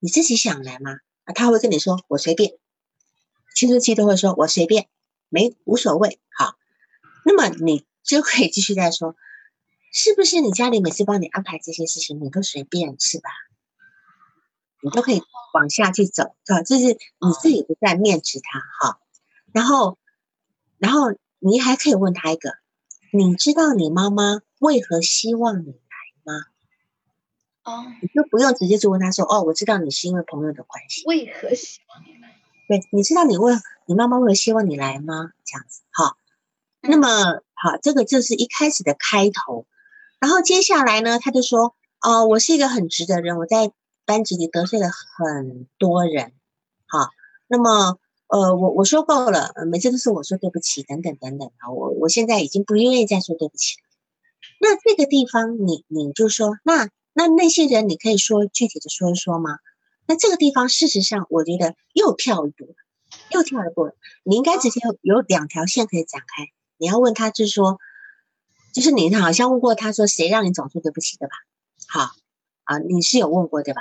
你自己想来吗？啊，他会跟你说我随便，青春期都会说我随便，没无所谓。好，那么你就可以继续再说，是不是你家里每次帮你安排这些事情，你都随便是吧？你都可以往下去走，啊，就是你自己不再面指他哈。然后，然后你还可以问他一个，你知道你妈妈为何希望你？哦，你就不用直接就问他说：“哦，我知道你是因为朋友的关系，为何希望你来？对，你知道你为你妈妈为何希望你来吗？这样子，好，那么好，这个就是一开始的开头，然后接下来呢，他就说：哦，我是一个很直的人，我在班级里得罪了很多人，好，那么呃，我我说够了，每次都是我说对不起，等等等等啊，我我现在已经不愿意再说对不起了。那这个地方，你你就说那。那那些人，你可以说具体的说一说吗？那这个地方，事实上，我觉得又跳一步，又跳一步。你应该直接有两条线可以展开。你要问他，就是说，就是你好像问过他说，谁让你总说对不起的吧？好啊，你是有问过对吧？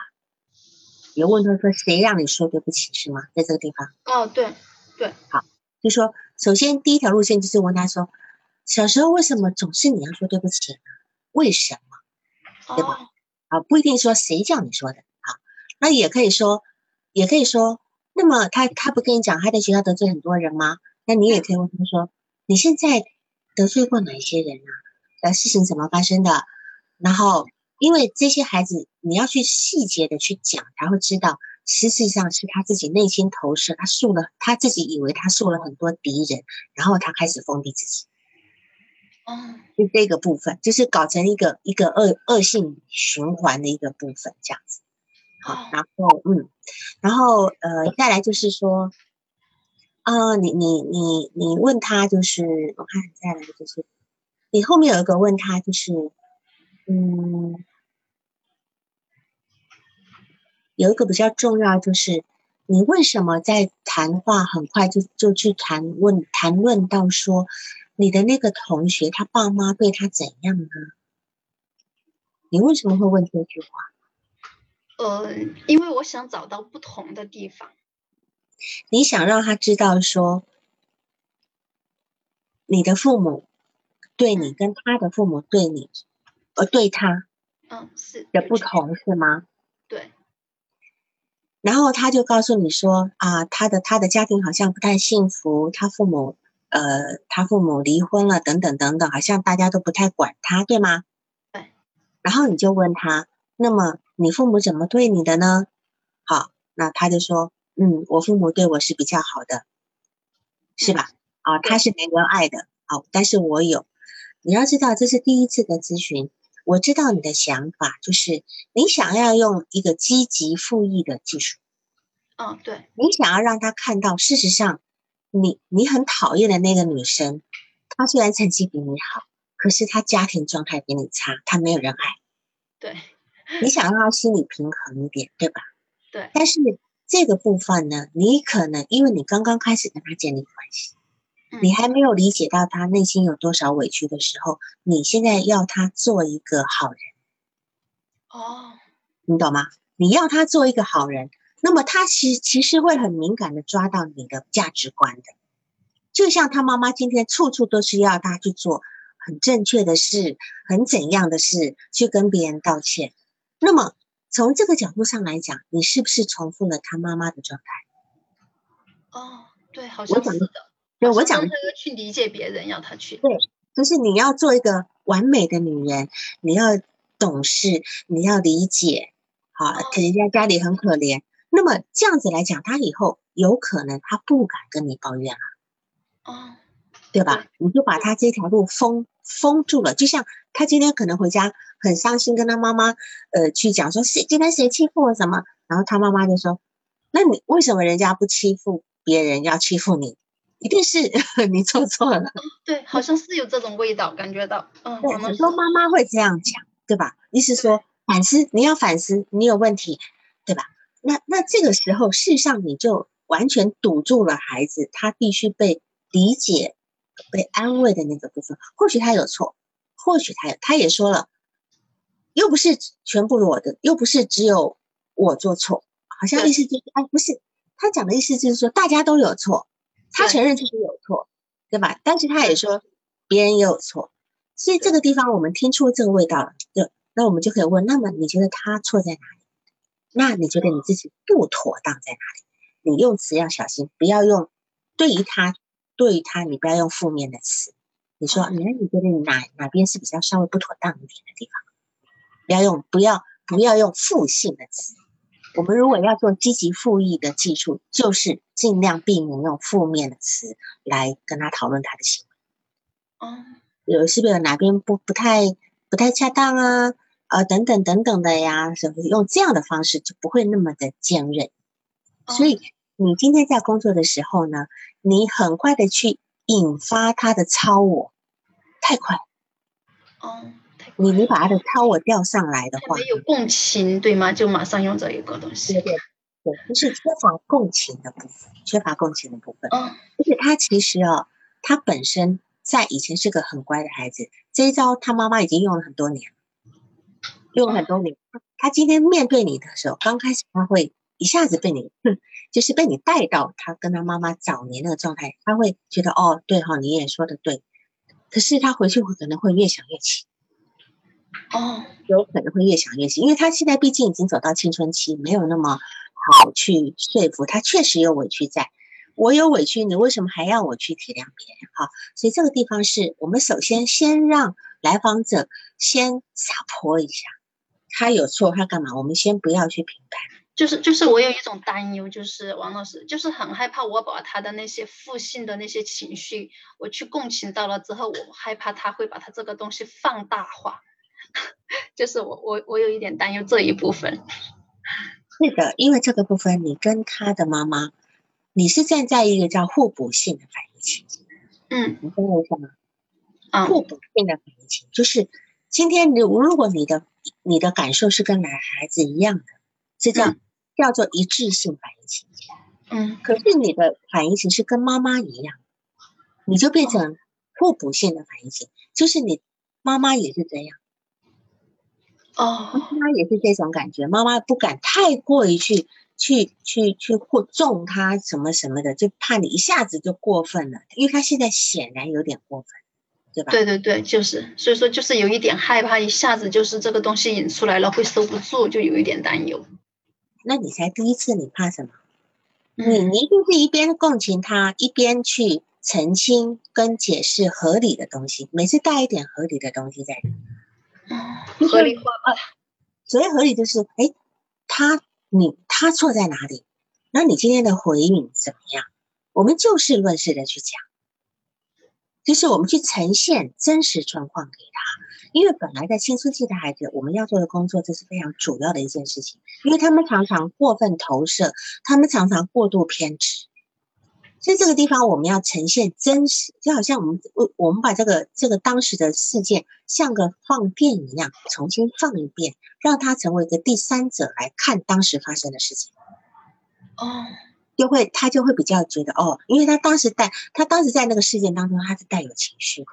有问他说，谁让你说对不起是吗？在这个地方？哦，对对，好，就说首先第一条路线就是问他说，小时候为什么总是你要说对不起呢？为什么？对吧？啊，不一定说谁叫你说的啊，那也可以说，也可以说，那么他他不跟你讲他在学校得罪很多人吗？那你也可以问他说，你现在得罪过哪些人啊？呃，事情怎么发生的？然后，因为这些孩子你要去细节的去讲，才会知道，实际上是他自己内心投射，他树了他自己以为他树了很多敌人，然后他开始封闭自己。哦，就这个部分，就是搞成一个一个恶恶性循环的一个部分，这样子。好，然后嗯，然后呃，再来就是说，啊，你你你你问他，就是我看再来就是，你后面有一个问他，就是嗯，有一个比较重要，就是你为什么在谈话很快就就去谈问谈论到说。你的那个同学，他爸妈对他怎样呢？你为什么会问这句话？呃，因为我想找到不同的地方。你想让他知道说，你的父母对你跟他的父母对你，呃，对他，嗯，是的不同是吗？对。然后他就告诉你说啊，他的他的家庭好像不太幸福，他父母。呃，他父母离婚了，等等等等，好像大家都不太管他，对吗？对。然后你就问他，那么你父母怎么对你的呢？好，那他就说，嗯，我父母对我是比较好的，是吧？啊，他是没人爱的，好，但是我有。你要知道，这是第一次的咨询，我知道你的想法，就是你想要用一个积极复议的技术。嗯，对。你想要让他看到，事实上。你你很讨厌的那个女生，她虽然成绩比你好，可是她家庭状态比你差，她没有人爱。对，你想让她心理平衡一点，对吧？对。但是这个部分呢，你可能因为你刚刚开始跟她建立关系，嗯你还没有理解到她内心有多少委屈的时候，你现在要她做一个好人，哦，你懂吗？你要她做一个好人，那么他其其实会很敏感的抓到你的价值观的，就像他妈妈今天处处都是要他去做很正确的事，很怎样的事，去跟别人道歉。那么从这个角度上来讲，你是不是重复了他妈妈的状态？哦，对，好我讲的像是的。对我讲的去理解别人，要他去对。就是你要做一个完美的女人，你要懂事，你要理解，好，可人家家里很可怜。那么这样子来讲，他以后有可能他不敢跟你抱怨了，哦，对吧？你就把他这条路封封住了，就像他今天可能回家很伤心，跟他妈妈呃去讲说谁今天谁欺负我什么，然后他妈妈就说，那你为什么人家不欺负别人，要欺负你？一定是 (laughs) 你做错了。对，好像是有这种味道，感觉到，嗯，对，好像是很多妈妈会这样讲，对吧？意思说反思，你要反思，你有问题，对吧？那那这个时候，事实上你就完全堵住了孩子他必须被理解、被安慰的那个部分。或许他有错，或许他有，他也说了，又不是全部我的，又不是只有我做错，好像意思就是，哎，不是，他讲的意思就是说大家都有错，他承认自己有错，对吧？但是他也说别人也有错，所以这个地方我们听出这个味道了，对，那我们就可以问，那么你觉得他错在哪里？那你觉得你自己不妥当在哪里？你用词要小心，不要用对于他，对于他，你不要用负面的词。你说，你你觉得你哪哪边是比较稍微不妥当一点的地方？不要用不要不要用负性的词。我们如果要做积极复议的技术，就是尽量避免用负面的词来跟他讨论他的行为。哦，有是不是有哪边不不太不太恰当啊？呃，等等等等的呀，是不是用这样的方式就不会那么的坚韧？哦所以你今天在工作的时候呢，你很快的去引发他的超我，太快，哦，你你把他的超我调上来的话没，有共情，对吗？就马上用这一个东西。对对对，就是缺乏共情的部分，缺乏共情的部分。嗯，而且他其实哦，他本身在以前是个很乖的孩子，这一招他妈妈已经用了很多年了，用了很多年。他今天面对你的时候，刚开始他会一下子被你，哼就是被你带到他跟他妈妈早年那个状态，他会觉得哦，对哈、你也说的对。可是他回去会可能会越想越气，哦，有可能会越想越气，因为他现在毕竟已经走到青春期，没有那么好去说服他，确实有委屈在。我有委屈，你为什么还要我去体谅别人？哈，所以这个地方是我们首先先让来访者先撒泼一下，他有错，他干嘛？我们先不要去评判。就是就是我有一种担忧，就是王老师，就是很害怕我把他的那些负性的那些情绪，我去共情到了之后，我害怕他会把他这个东西放大化，(laughs) 就是我我我有一点担忧这一部分。是的，因为这个部分你跟他的妈妈，你是站在一个叫互补性的反应情境，嗯你懂我意思吗？啊互补性的反应情，就是今天你如果你的你的感受是跟男孩子一样的，这叫、嗯叫做一致性反应情境。嗯可是你的反应情是跟妈妈一样，你就变成互补性的反应情，就是你妈妈也是这样，哦妈妈也是这种感觉，妈妈不敢太过于去去去去过重他什么什么的，就怕你一下子就过分了，因为他现在显然有点过分，对吧？对对对，就是所以说就是有一点害怕，一下子就是这个东西引出来了会收不住，就有一点担忧。那你才第一次，你怕什么？你一定是一边共情他，一边去澄清跟解释合理的东西，每次带一点合理的东西在里合理化吧。所谓合理就是，哎，他你他错在哪里？那你今天的回应怎么样？我们就事论事的去讲，就是我们去呈现真实状况给他。因为本来在青春期的孩子，我们要做的工作，这是非常主要的一件事情，因为他们常常过分投射，他们常常过度偏执。所以这个地方我们要呈现真实，就好像我们我我们把这个这个当时的事件像个放电一样，重新放一遍，让他成为一个第三者来看当时发生的事情。哦，就会他就会比较觉得哦，因为他当时带他当时在那个事件当中，他是带有情绪的。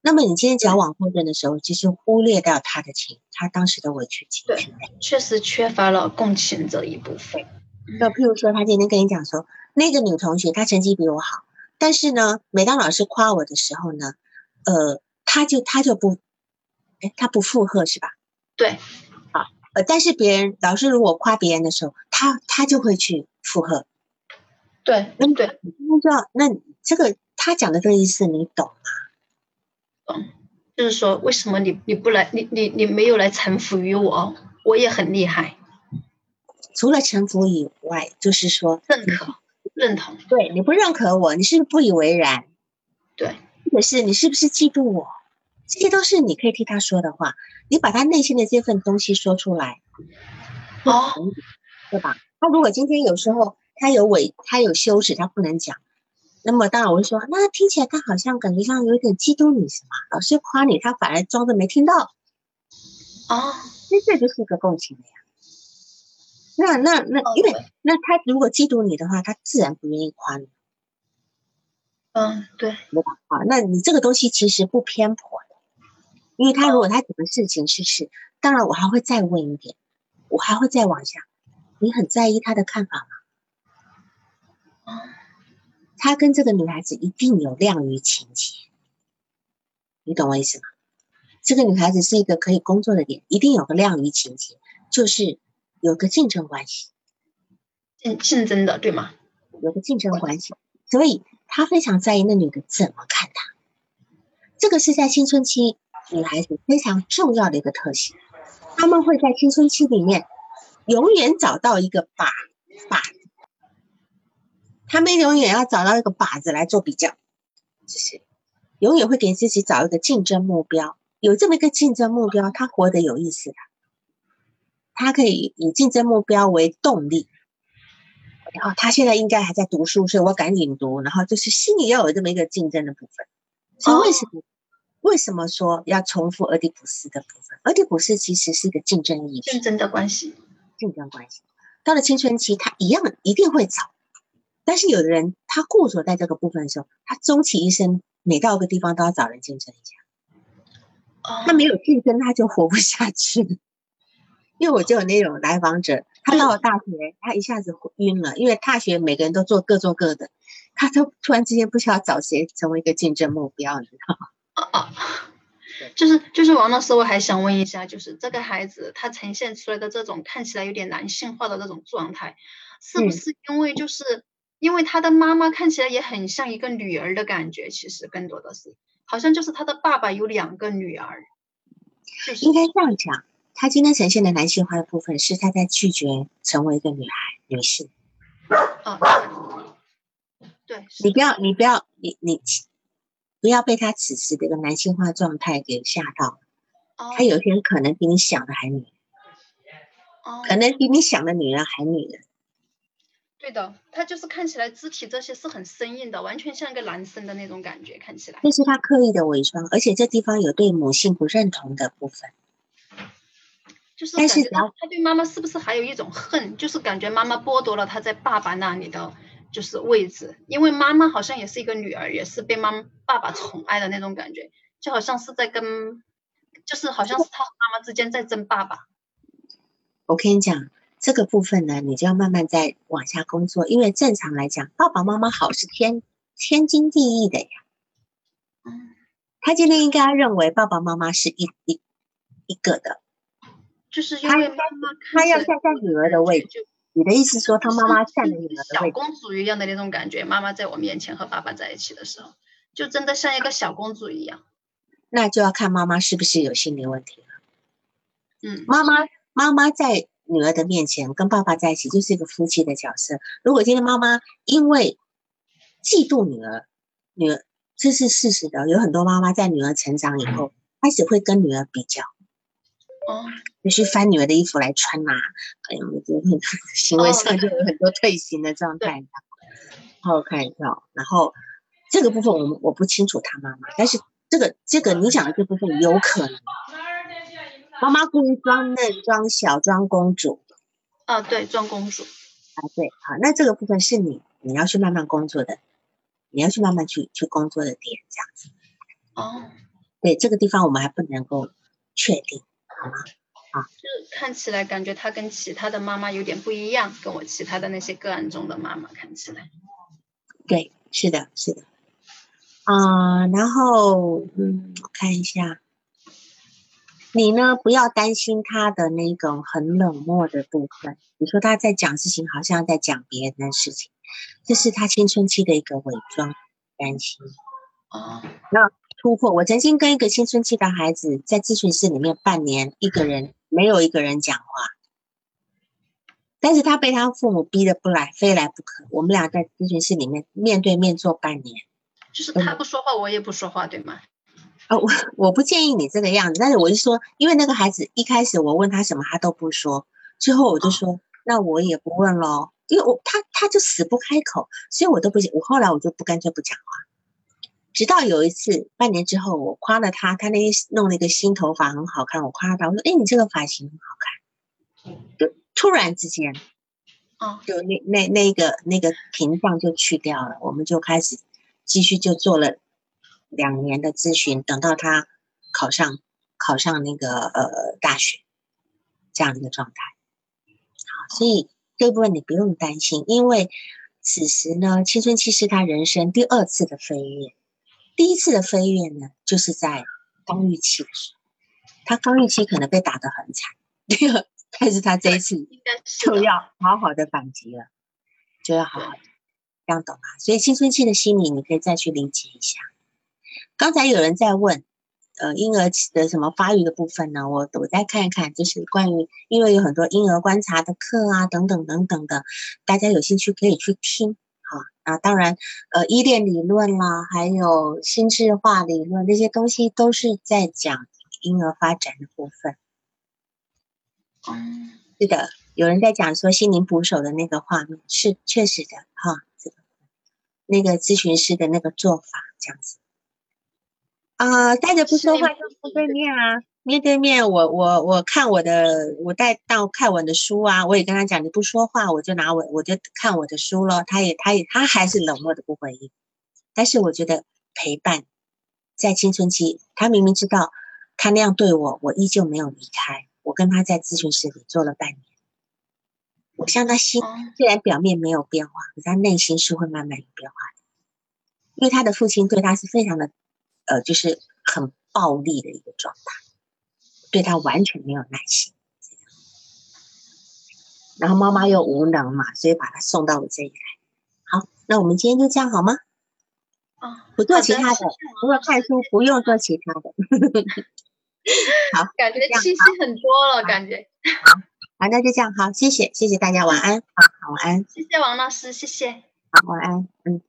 那么你今天讲往后任的时候，其实忽略掉他的情，他当时的委屈情绪。确实缺乏了共情这一部分。那譬如说，他今天跟你讲说，那个女同学她成绩比我好，但是呢，每当老师夸我的时候呢，呃，他就他就不，哎，他不附和是吧？对，啊，呃，但是别人老师如果夸别人的时候，他他就会去附和。对，那对，那知道那这个他讲的这个意思你懂吗？懂，就是说为什么你你不来，你你你没有来臣服于我，我也很厉害。除了臣服以外，就是说认可、认同。对，你不认可我，你是不是不以为然？对，或者是你是不是嫉妒我？这些都是你可以替他说的话。你把他内心的这份东西说出来，哦，对吧？他如果今天有时候他有委，他有羞耻，他不能讲，那么当然我会说，那听起来他好像感觉上有点嫉妒你，是吗？老师夸你，他反而装着没听到。哦，那这就是一个共情的呀。那那那，因为那他如果嫉妒你的话，他自然不愿意夸你。嗯，对，对吧？啊，那你这个东西其实不偏颇的，因为他如果他什么事情是是，当然我还会再问一点，我还会再往下，你很在意他的看法吗？嗯，他跟这个女孩子一定有亮于情节，你懂我意思吗？这个女孩子是一个可以工作的点，一定有个亮于情节，就是。有个竞争关系，竞竞争的对吗？有个竞争关系，所以他非常在意那女的怎么看他。这个是在青春期女孩子非常重要的一个特性，他们会在青春期里面永远找到一个靶靶，他们永远要找到一个靶子来做比较，就是永远会给自己找一个竞争目标，有这么一个竞争目标，他活得有意思的。他可以以竞争目标为动力，然后他现在应该还在读书，所以我赶紧读，然后就是心里要有这么一个竞争的部分。所以为什么为什么说要重复俄狄浦斯的部分？俄狄浦斯其实是一个竞争意识，竞争的关系，竞争关系。到了青春期，他一样一定会找，但是有的人他固守在这个部分的时候，他终其一生每到一个地方都要找人竞争一下，他没有竞争他就活不下去。因为我就有那种来访者，他到了大学，他一下子晕了，因为大学每个人都做各做各的，他都突然之间不知道找谁成为一个竞争目标，你知道吗？啊啊，就是就是王老师，我还想问一下，就是这个孩子他呈现出来的这种看起来有点男性化的这种状态，是不是因为就是因为他的妈妈看起来也很像一个女儿的感觉？其实更多的是，好像就是他的爸爸有两个女儿，是应该这样讲。他今天呈现的男性化的部分，是他在拒绝成为一个女孩、女性。哦，对，你不要，你不要，你你不要被他此时的一个男性化状态给吓到。他有一天可能比你想的还女人，可能比你想的女人还女人。对的，他就是看起来肢体这些是很生硬的，完全像一个男生的那种感觉，看起来。这是他刻意的伪装，而且这地方有对母性不认同的部分。就是感觉他他对妈妈是不是还有一种恨？就是感觉妈妈剥夺了他在爸爸那里的就是位置，因为妈妈好像也是一个女儿，也是被妈爸爸宠爱的那种感觉，就好像是在跟，就是好像是他和妈妈之间在争爸爸。我跟你讲，这个部分呢，你就要慢慢再往下工作，因为正常来讲，爸爸妈妈好是天天经地义的呀。嗯，他今天应该认为爸爸妈妈是一一一个的。就是因为妈妈，他要站在女儿的位置。你的意思说，他妈妈站在女儿的小公主一样的那种感觉。妈妈在我面前和爸爸在一起的时候，就真的像一个小公主一样。那就要看妈妈是不是有心理问题了。嗯，妈妈妈妈在女儿的面前跟爸爸在一起，就是一个夫妻的角色。如果今天妈妈因为嫉妒女儿，女儿这是事实的，有很多妈妈在女儿成长以后，开始会跟女儿比较。哦，就去翻女儿的衣服来穿呐，哎呀，我觉得很行为上就有很多退行的状态。然后看一下，然后这个部分我们我不清楚他妈妈，但是这个这个你讲的这部分有可能，妈妈故意装嫩、装小、装公主。啊，对，装公主。啊，对，好，那这个部分是你你要去慢慢工作的，你要去慢慢去去工作的点，这样子。哦，对，这个地方我们还不能够确定？就是看起来感觉他跟其他的妈妈有点不一样，跟我其他的那些个案中的妈妈看起来。对，是的，是的。啊、然后嗯，我看一下，你呢不要担心他的那种很冷漠的部分，你说他在讲事情，好像在讲别人的事情，这是他青春期的一个伪装，担心。哦，突破。我曾经跟一个青春期的孩子在咨询室里面半年，一个人没有一个人讲话，但是他被他父母逼得不来，非来不可。我们俩在咨询室里面面对面坐半年。就是他不说话，我也不说话，对吗？啊，我我不建议你这个样子，但是我就说，因为那个孩子一开始我问他什么，他都不说，最后我就说，那我也不问喽，因为我他他就死不开口，所以我都不我后来我就不干脆不讲话。直到有一次，半年之后，我夸了他，他那天弄了一个新头发很好看，我夸他，我说：“哎，你这个发型很好看。”就突然之间，哦，就那那那个那个屏障就去掉了，我们就开始继续就做了两年的咨询，等到他考上考上那个呃大学这样的一个状态。好，所以这部分你不用担心，因为此时呢，青春期是他人生第二次的飞跃。第一次的飞跃呢，就是在刚预期的时候，他刚预期可能被打得很惨，第二，但是他这一次就要好好的反击了，就要好好的，这样懂吗？所以青春期的心理，你可以再去理解一下。刚才有人在问，呃，婴儿期的什么发育的部分呢？我我再看一看，就是关于，因为有很多婴儿观察的课啊，等等等等的，大家有兴趣可以去听。好，啊，当然，呃，依恋理论啦，还有心智化理论这些东西，都是在讲婴儿发展的部分。嗯，是的，有人在讲说心灵捕手的那个画面，是确实的哈，这个那个咨询师的那个做法这样子。啊、带着不说话就不对面啊，面对面我我我看我的，我带到看我的书啊，我也跟他讲，你不说话，我就拿我我就看我的书咯。他也他也他还是冷漠的不回应，但是我觉得陪伴在青春期，他明明知道他那样对我，我依旧没有离开。我跟他在咨询室里做了半年，我像他心哦，虽然表面没有变化，可是他内心是会慢慢有变化的。因为他的父亲对他是非常的，呃，就是很暴力的一个状态，对他完全没有耐心。然后妈妈又无能嘛，所以把他送到我这里来。好，那我们今天就这样好吗？哦，不做其他的除了看书，不用做其他的。好，感觉这样气息很多了，感觉。好，那就这样，好，谢谢，谢谢大家，晚安，好，好，晚安，谢谢王老师，谢谢。好，晚安，嗯。